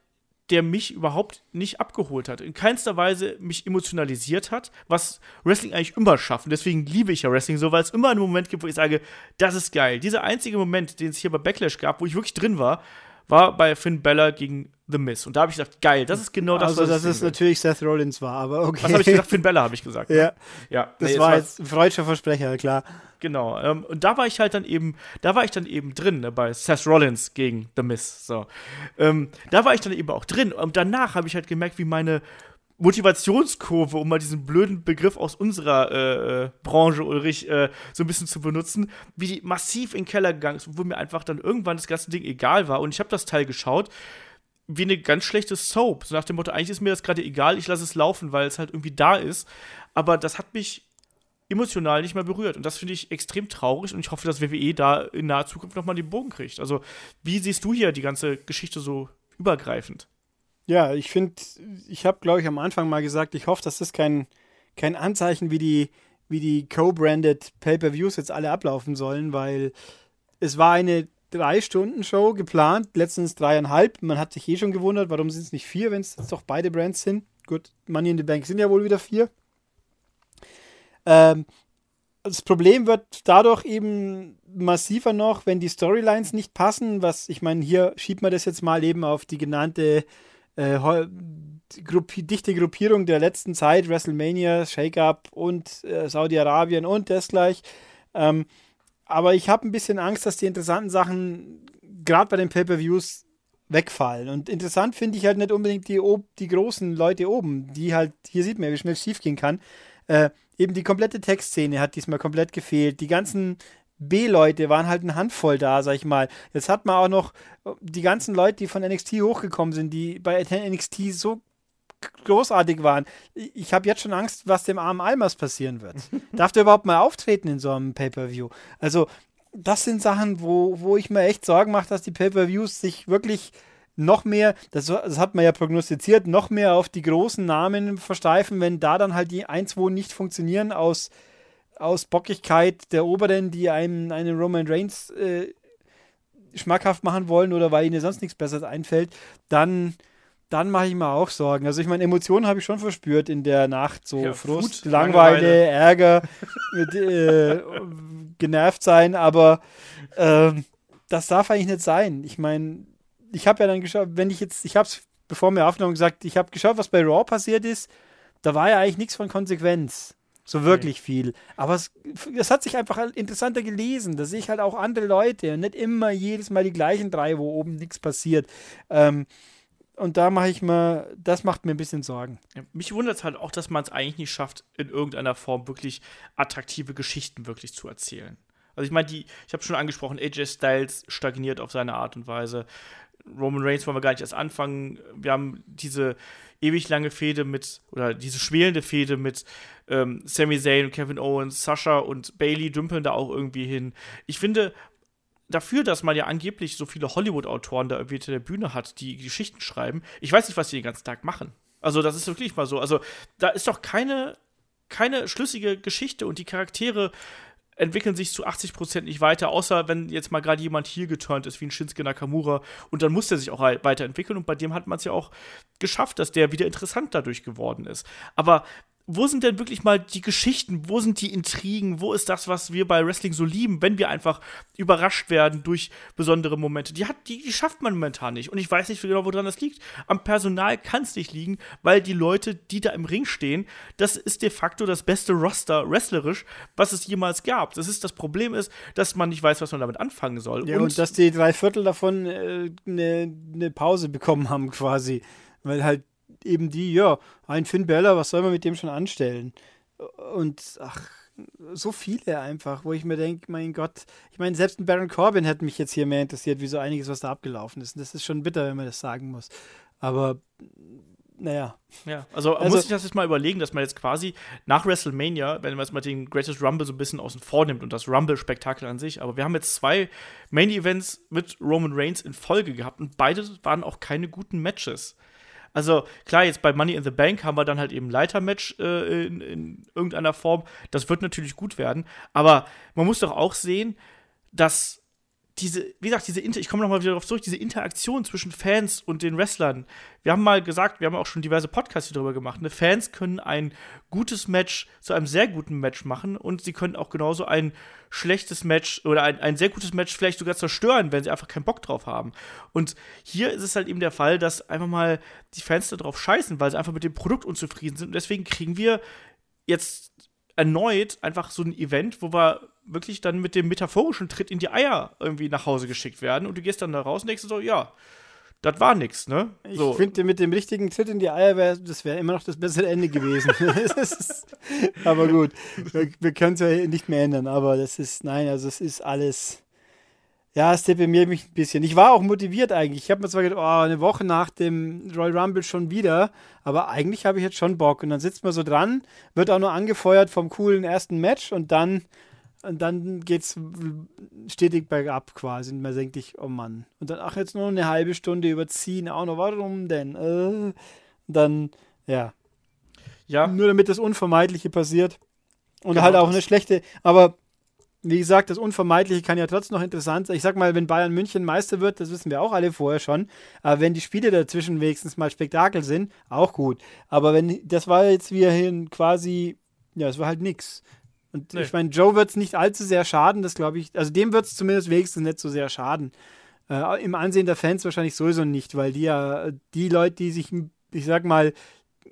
der mich überhaupt nicht abgeholt hat. In keinster Weise mich emotionalisiert hat, was Wrestling eigentlich immer schafft. Und deswegen liebe ich ja Wrestling so, weil es immer einen Moment gibt, wo ich sage, das ist geil. Dieser einzige Moment, den es hier bei Backlash gab, wo ich wirklich drin war, war bei Finn Bella gegen The Miz. Und da habe ich gedacht, geil, das ist genau das, also, was dass es natürlich Seth Rollins war, aber okay. Was habe ich gesagt? Finn Bella habe ich gesagt. Ne? Ja. Ja. Das nee, war jetzt ein freudscher Versprecher, klar. Genau. Ähm, und da war ich halt dann eben, da war ich dann eben drin, ne, bei Seth Rollins gegen The Miz. So. Ähm, da war ich dann eben auch drin. Und danach habe ich halt gemerkt, wie meine Motivationskurve, um mal diesen blöden Begriff aus unserer äh, äh, Branche, Ulrich, äh, so ein bisschen zu benutzen, wie die massiv in den Keller gegangen ist, wo mir einfach dann irgendwann das ganze Ding egal war. Und ich habe das Teil geschaut, wie eine ganz schlechte Soap. So nach dem Motto, eigentlich ist mir das gerade egal, ich lasse es laufen, weil es halt irgendwie da ist. Aber das hat mich emotional nicht mehr berührt. Und das finde ich extrem traurig und ich hoffe, dass WWE da in naher Zukunft nochmal den Bogen kriegt. Also, wie siehst du hier die ganze Geschichte so übergreifend? Ja, ich finde, ich habe, glaube ich, am Anfang mal gesagt, ich hoffe, dass das kein, kein Anzeichen wie die, wie die co-branded Pay-Per-Views jetzt alle ablaufen sollen, weil es war eine Drei-Stunden-Show geplant, letztens dreieinhalb. Man hat sich eh schon gewundert, warum sind es nicht vier, wenn es doch beide Brands sind. Gut, Money in the Bank sind ja wohl wieder vier. Ähm, das Problem wird dadurch eben massiver noch, wenn die Storylines nicht passen, was ich meine, hier schiebt man das jetzt mal eben auf die genannte äh, Gruppi dichte Gruppierung der letzten Zeit, WrestleMania, Shake-Up und äh, Saudi-Arabien und das gleich. Ähm, aber ich habe ein bisschen Angst, dass die interessanten Sachen gerade bei den Pay-Per-Views wegfallen. Und interessant finde ich halt nicht unbedingt die, die großen Leute oben, die halt, hier sieht man, wie schnell es schief gehen kann. Äh, eben die komplette Textszene hat diesmal komplett gefehlt. Die ganzen B-Leute waren halt eine Handvoll da, sag ich mal. Jetzt hat man auch noch äh, die ganzen Leute, die von NXT hochgekommen sind, die bei NXT so großartig waren. Ich habe jetzt schon Angst, was dem armen Almas passieren wird. *laughs* Darf der überhaupt mal auftreten in so einem Pay-Per-View? Also, das sind Sachen, wo, wo ich mir echt Sorgen mache, dass die Pay-Per-Views sich wirklich noch mehr, das, das, hat man ja prognostiziert, noch mehr auf die großen Namen versteifen, wenn da dann halt die 1, 2 nicht funktionieren aus aus Bockigkeit der Oberen, die einem einen Roman Reigns äh, schmackhaft machen wollen oder weil ihnen sonst nichts Besseres einfällt, dann, dann mache ich mir auch Sorgen. Also ich meine, Emotionen habe ich schon verspürt in der Nacht. So ja, Frust, Fut, Langeweile, Langeweile, Ärger, *laughs* mit, äh, genervt sein, aber äh, das darf eigentlich nicht sein. Ich meine, ich habe ja dann geschaut, wenn ich jetzt, ich habe es bevor wir aufgenommen gesagt, ich habe geschaut, was bei Raw passiert ist, da war ja eigentlich nichts von Konsequenz. So wirklich nee. viel. Aber es, es, hat sich einfach interessanter gelesen. Da sehe ich halt auch andere Leute und nicht immer jedes Mal die gleichen drei, wo oben nichts passiert. Ähm, und da mache ich mal, das macht mir ein bisschen Sorgen. Mich wundert es halt auch, dass man es eigentlich nicht schafft, in irgendeiner Form wirklich attraktive Geschichten wirklich zu erzählen. Also ich meine, die, ich habe schon angesprochen, AJ Styles stagniert auf seine Art und Weise. Roman Reigns wollen wir gar nicht erst anfangen. Wir haben diese ewig lange Fehde mit, oder diese schwelende Fehde mit ähm, Sami Zayn Kevin Owens, Sasha und Bailey dümpeln da auch irgendwie hin. Ich finde, dafür, dass man ja angeblich so viele Hollywood-Autoren da irgendwie hinter der Bühne hat, die Geschichten schreiben, ich weiß nicht, was die den ganzen Tag machen. Also, das ist wirklich mal so. Also, da ist doch keine, keine schlüssige Geschichte und die Charaktere entwickeln sich zu 80% nicht weiter, außer wenn jetzt mal gerade jemand hier geturnt ist, wie ein Shinsuke Nakamura. Und dann muss der sich auch weiterentwickeln. Und bei dem hat man es ja auch geschafft, dass der wieder interessant dadurch geworden ist. Aber wo sind denn wirklich mal die Geschichten? Wo sind die Intrigen? Wo ist das, was wir bei Wrestling so lieben, wenn wir einfach überrascht werden durch besondere Momente? Die, hat, die, die schafft man momentan nicht. Und ich weiß nicht genau, woran das liegt. Am Personal kann es nicht liegen, weil die Leute, die da im Ring stehen, das ist de facto das beste Roster wrestlerisch, was es jemals gab. Das ist das Problem ist, dass man nicht weiß, was man damit anfangen soll. Ja, und, und dass die drei Viertel davon eine äh, ne Pause bekommen haben, quasi. Weil halt eben die, ja, ein Finn Bella, was soll man mit dem schon anstellen? Und ach, so viele einfach, wo ich mir denke, mein Gott, ich meine, selbst ein Baron Corbin hätte mich jetzt hier mehr interessiert, wie so einiges, was da abgelaufen ist. Und das ist schon bitter, wenn man das sagen muss. Aber naja. Ja, also, also muss ich das jetzt mal überlegen, dass man jetzt quasi nach WrestleMania, wenn man jetzt mal den Greatest Rumble so ein bisschen außen vor nimmt und das Rumble-Spektakel an sich, aber wir haben jetzt zwei Main-Events mit Roman Reigns in Folge gehabt und beide waren auch keine guten Matches. Also klar, jetzt bei Money in the Bank haben wir dann halt eben Leitermatch äh, in, in irgendeiner Form. Das wird natürlich gut werden. Aber man muss doch auch sehen, dass diese, wie gesagt, diese Inter ich komme nochmal wieder darauf zurück, diese Interaktion zwischen Fans und den Wrestlern. Wir haben mal gesagt, wir haben auch schon diverse Podcasts darüber gemacht. Ne? Fans können ein gutes Match zu einem sehr guten Match machen und sie können auch genauso ein schlechtes Match oder ein, ein sehr gutes Match vielleicht sogar zerstören, wenn sie einfach keinen Bock drauf haben. Und hier ist es halt eben der Fall, dass einfach mal die Fans darauf scheißen, weil sie einfach mit dem Produkt unzufrieden sind. Und deswegen kriegen wir jetzt erneut einfach so ein Event, wo wir wirklich dann mit dem metaphorischen Tritt in die Eier irgendwie nach Hause geschickt werden und du gehst dann da raus und denkst so, ja, das war nix, ne? So. Ich finde, mit dem richtigen Tritt in die Eier wäre das wäre immer noch das bessere Ende gewesen. *laughs* *laughs* aber gut, wir, wir können es ja nicht mehr ändern, aber das ist, nein, also es ist alles. Ja, es deprimiert mich ein bisschen. Ich war auch motiviert eigentlich. Ich habe mir zwar gedacht, oh, eine Woche nach dem Royal Rumble schon wieder, aber eigentlich habe ich jetzt schon Bock. Und dann sitzt man so dran, wird auch nur angefeuert vom coolen ersten Match und dann und dann geht's stetig bergab quasi. Und man denkt sich, oh Mann. Und dann, ach, jetzt nur eine halbe Stunde überziehen. Auch noch, warum denn? Äh, dann, ja. Ja. Nur damit das Unvermeidliche passiert. Und genau halt auch das. eine schlechte, aber wie gesagt, das Unvermeidliche kann ja trotzdem noch interessant sein. Ich sag mal, wenn Bayern München Meister wird, das wissen wir auch alle vorher schon. Aber wenn die Spiele dazwischen wenigstens mal Spektakel sind, auch gut. Aber wenn, das war jetzt wie hin quasi, ja, es war halt nix. Und nee. ich meine, Joe wird es nicht allzu sehr schaden, das glaube ich. Also dem wird es zumindest wenigstens nicht so sehr schaden. Äh, Im Ansehen der Fans wahrscheinlich sowieso nicht, weil die ja, die Leute, die sich, ich sag mal,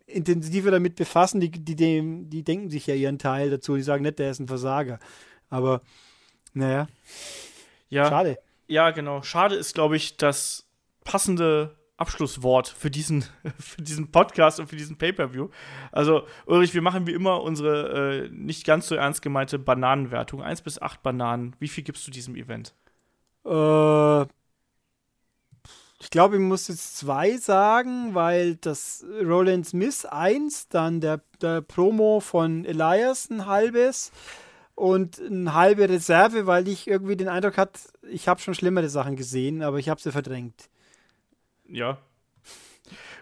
intensiver damit befassen, die, die, die, die denken sich ja ihren Teil dazu. Die sagen nicht, der ist ein Versager. Aber, naja. Ja. Schade. Ja, genau. Schade ist, glaube ich, das passende Abschlusswort für diesen, *laughs* für diesen Podcast und für diesen Pay-Per-View. Also, Ulrich, wir machen wie immer unsere äh, nicht ganz so ernst gemeinte Bananenwertung. Eins bis acht Bananen. Wie viel gibst du diesem Event? Äh, ich glaube, ich muss jetzt zwei sagen, weil das Roland Smith eins, dann der, der Promo von Elias ein halbes und eine halbe Reserve, weil ich irgendwie den Eindruck hatte, ich habe schon schlimmere Sachen gesehen, aber ich habe sie verdrängt ja.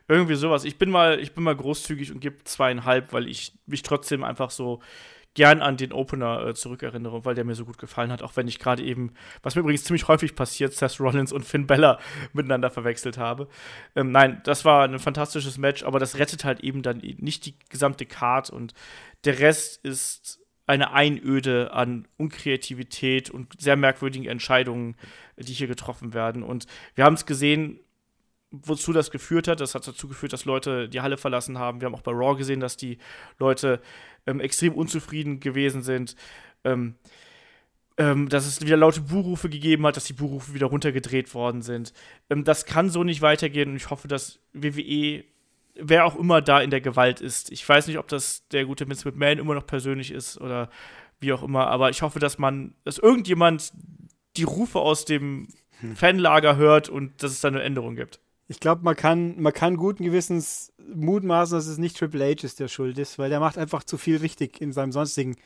Irgendwie sowas. Ich bin mal, ich bin mal großzügig und gebe zweieinhalb, weil ich mich trotzdem einfach so gern an den Opener äh, zurückerinnere, weil der mir so gut gefallen hat, auch wenn ich gerade eben, was mir übrigens ziemlich häufig passiert, Seth Rollins und Finn Bella *laughs* miteinander verwechselt habe. Ähm, nein, das war ein fantastisches Match, aber das rettet halt eben dann nicht die gesamte Card und der Rest ist eine Einöde an Unkreativität und sehr merkwürdigen Entscheidungen, die hier getroffen werden. Und wir haben es gesehen, wozu das geführt hat. Das hat dazu geführt, dass Leute die Halle verlassen haben. Wir haben auch bei Raw gesehen, dass die Leute ähm, extrem unzufrieden gewesen sind. Ähm, ähm, dass es wieder laute Buhrufe gegeben hat, dass die Buhrufe wieder runtergedreht worden sind. Ähm, das kann so nicht weitergehen und ich hoffe, dass WWE, wer auch immer da in der Gewalt ist, ich weiß nicht, ob das der gute Vince McMahon immer noch persönlich ist oder wie auch immer, aber ich hoffe, dass man, dass irgendjemand die Rufe aus dem hm. Fanlager hört und dass es da eine Änderung gibt. Ich glaube, man kann, man kann guten Gewissens mutmaßen, dass es nicht Triple H ist, der schuld ist, weil der macht einfach zu viel richtig in seinem sonstigen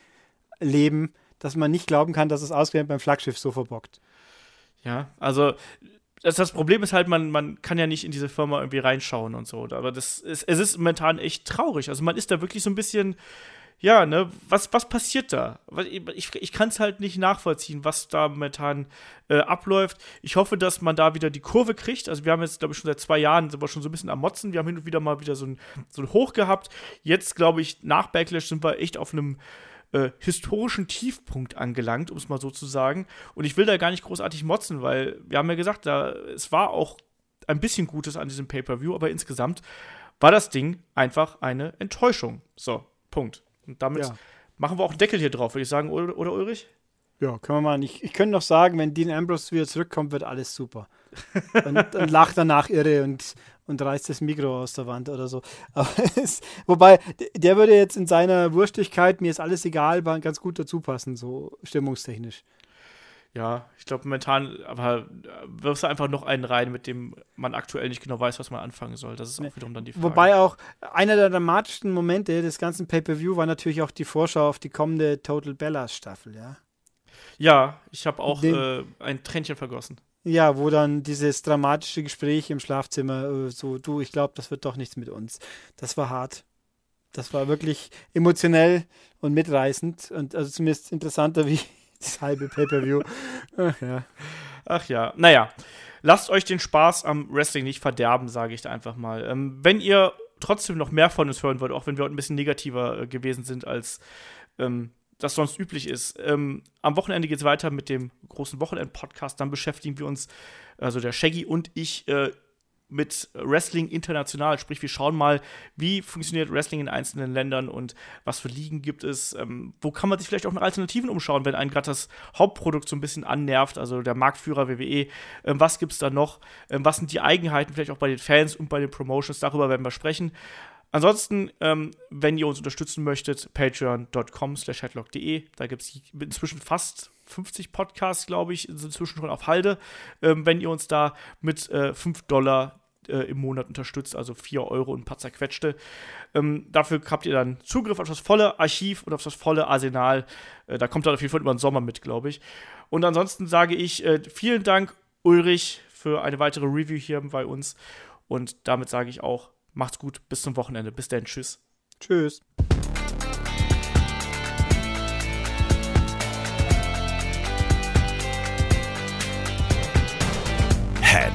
Leben, dass man nicht glauben kann, dass es ausgerechnet beim Flaggschiff so verbockt. Ja, also das, das Problem ist halt, man, man kann ja nicht in diese Firma irgendwie reinschauen und so. Aber das ist, es ist momentan echt traurig. Also man ist da wirklich so ein bisschen, ja, ne, was, was passiert da? Ich, ich kann es halt nicht nachvollziehen, was da momentan äh, abläuft. Ich hoffe, dass man da wieder die Kurve kriegt. Also wir haben jetzt, glaube ich, schon seit zwei Jahren sind wir schon so ein bisschen am Motzen. Wir haben hin und wieder mal wieder so ein, so ein Hoch gehabt. Jetzt, glaube ich, nach Backlash sind wir echt auf einem äh, historischen Tiefpunkt angelangt, um es mal so zu sagen. Und ich will da gar nicht großartig motzen, weil wir haben ja gesagt, da, es war auch ein bisschen Gutes an diesem Pay-Per-View, aber insgesamt war das Ding einfach eine Enttäuschung. So, Punkt. Und damit ja. machen wir auch einen Deckel hier drauf, würde ich sagen, oder, oder Ulrich? Ja, können wir mal nicht. Ich könnte noch sagen, wenn Dean Ambrose wieder zurückkommt, wird alles super. und, und lacht danach irre und, und reißt das Mikro aus der Wand oder so. *laughs* Es, wobei, der würde jetzt in seiner Wurstigkeit, mir ist alles egal, ganz gut dazu passen, so stimmungstechnisch. Ja, ich glaube momentan, aber wirfst du einfach noch einen rein, mit dem man aktuell nicht genau weiß, was man anfangen soll. Das ist auch wiederum dann die Frage. Wobei auch einer der dramatischsten Momente des ganzen Pay-Per-View war natürlich auch die Vorschau auf die kommende Total Bellas Staffel, ja. Ja, ich habe auch Den, äh, ein Tränchen vergossen. Ja, wo dann dieses dramatische Gespräch im Schlafzimmer, äh, so, du, ich glaube, das wird doch nichts mit uns. Das war hart. Das war wirklich emotionell und mitreißend und also zumindest interessanter *laughs* wie das halbe Pay-Per-View. Ach ja. Ach ja, naja. Lasst euch den Spaß am Wrestling nicht verderben, sage ich da einfach mal. Ähm, wenn ihr trotzdem noch mehr von uns hören wollt, auch wenn wir heute ein bisschen negativer äh, gewesen sind als ähm, das sonst üblich ist. Ähm, am Wochenende geht es weiter mit dem großen Wochenend-Podcast. Dann beschäftigen wir uns, also der Shaggy und ich, äh, mit Wrestling international. Sprich, wir schauen mal, wie funktioniert Wrestling in einzelnen Ländern und was für Ligen gibt es. Ähm, wo kann man sich vielleicht auch nach Alternativen umschauen, wenn einen gerade das Hauptprodukt so ein bisschen annervt, also der Marktführer WWE. Ähm, was gibt es da noch? Ähm, was sind die Eigenheiten vielleicht auch bei den Fans und bei den Promotions? Darüber werden wir sprechen. Ansonsten, ähm, wenn ihr uns unterstützen möchtet, patreon.com slash headlock.de. Da gibt es inzwischen fast 50 Podcasts, glaube ich, sind inzwischen schon auf Halde. Ähm, wenn ihr uns da mit äh, 5 Dollar äh, im Monat unterstützt, also 4 Euro und ein paar zerquetschte. Ähm, dafür habt ihr dann Zugriff auf das volle Archiv und auf das volle Arsenal. Äh, da kommt dann auf jeden Fall über den Sommer mit, glaube ich. Und ansonsten sage ich äh, vielen Dank, Ulrich, für eine weitere Review hier bei uns. Und damit sage ich auch Macht's gut, bis zum Wochenende. Bis dann, tschüss. Tschüss.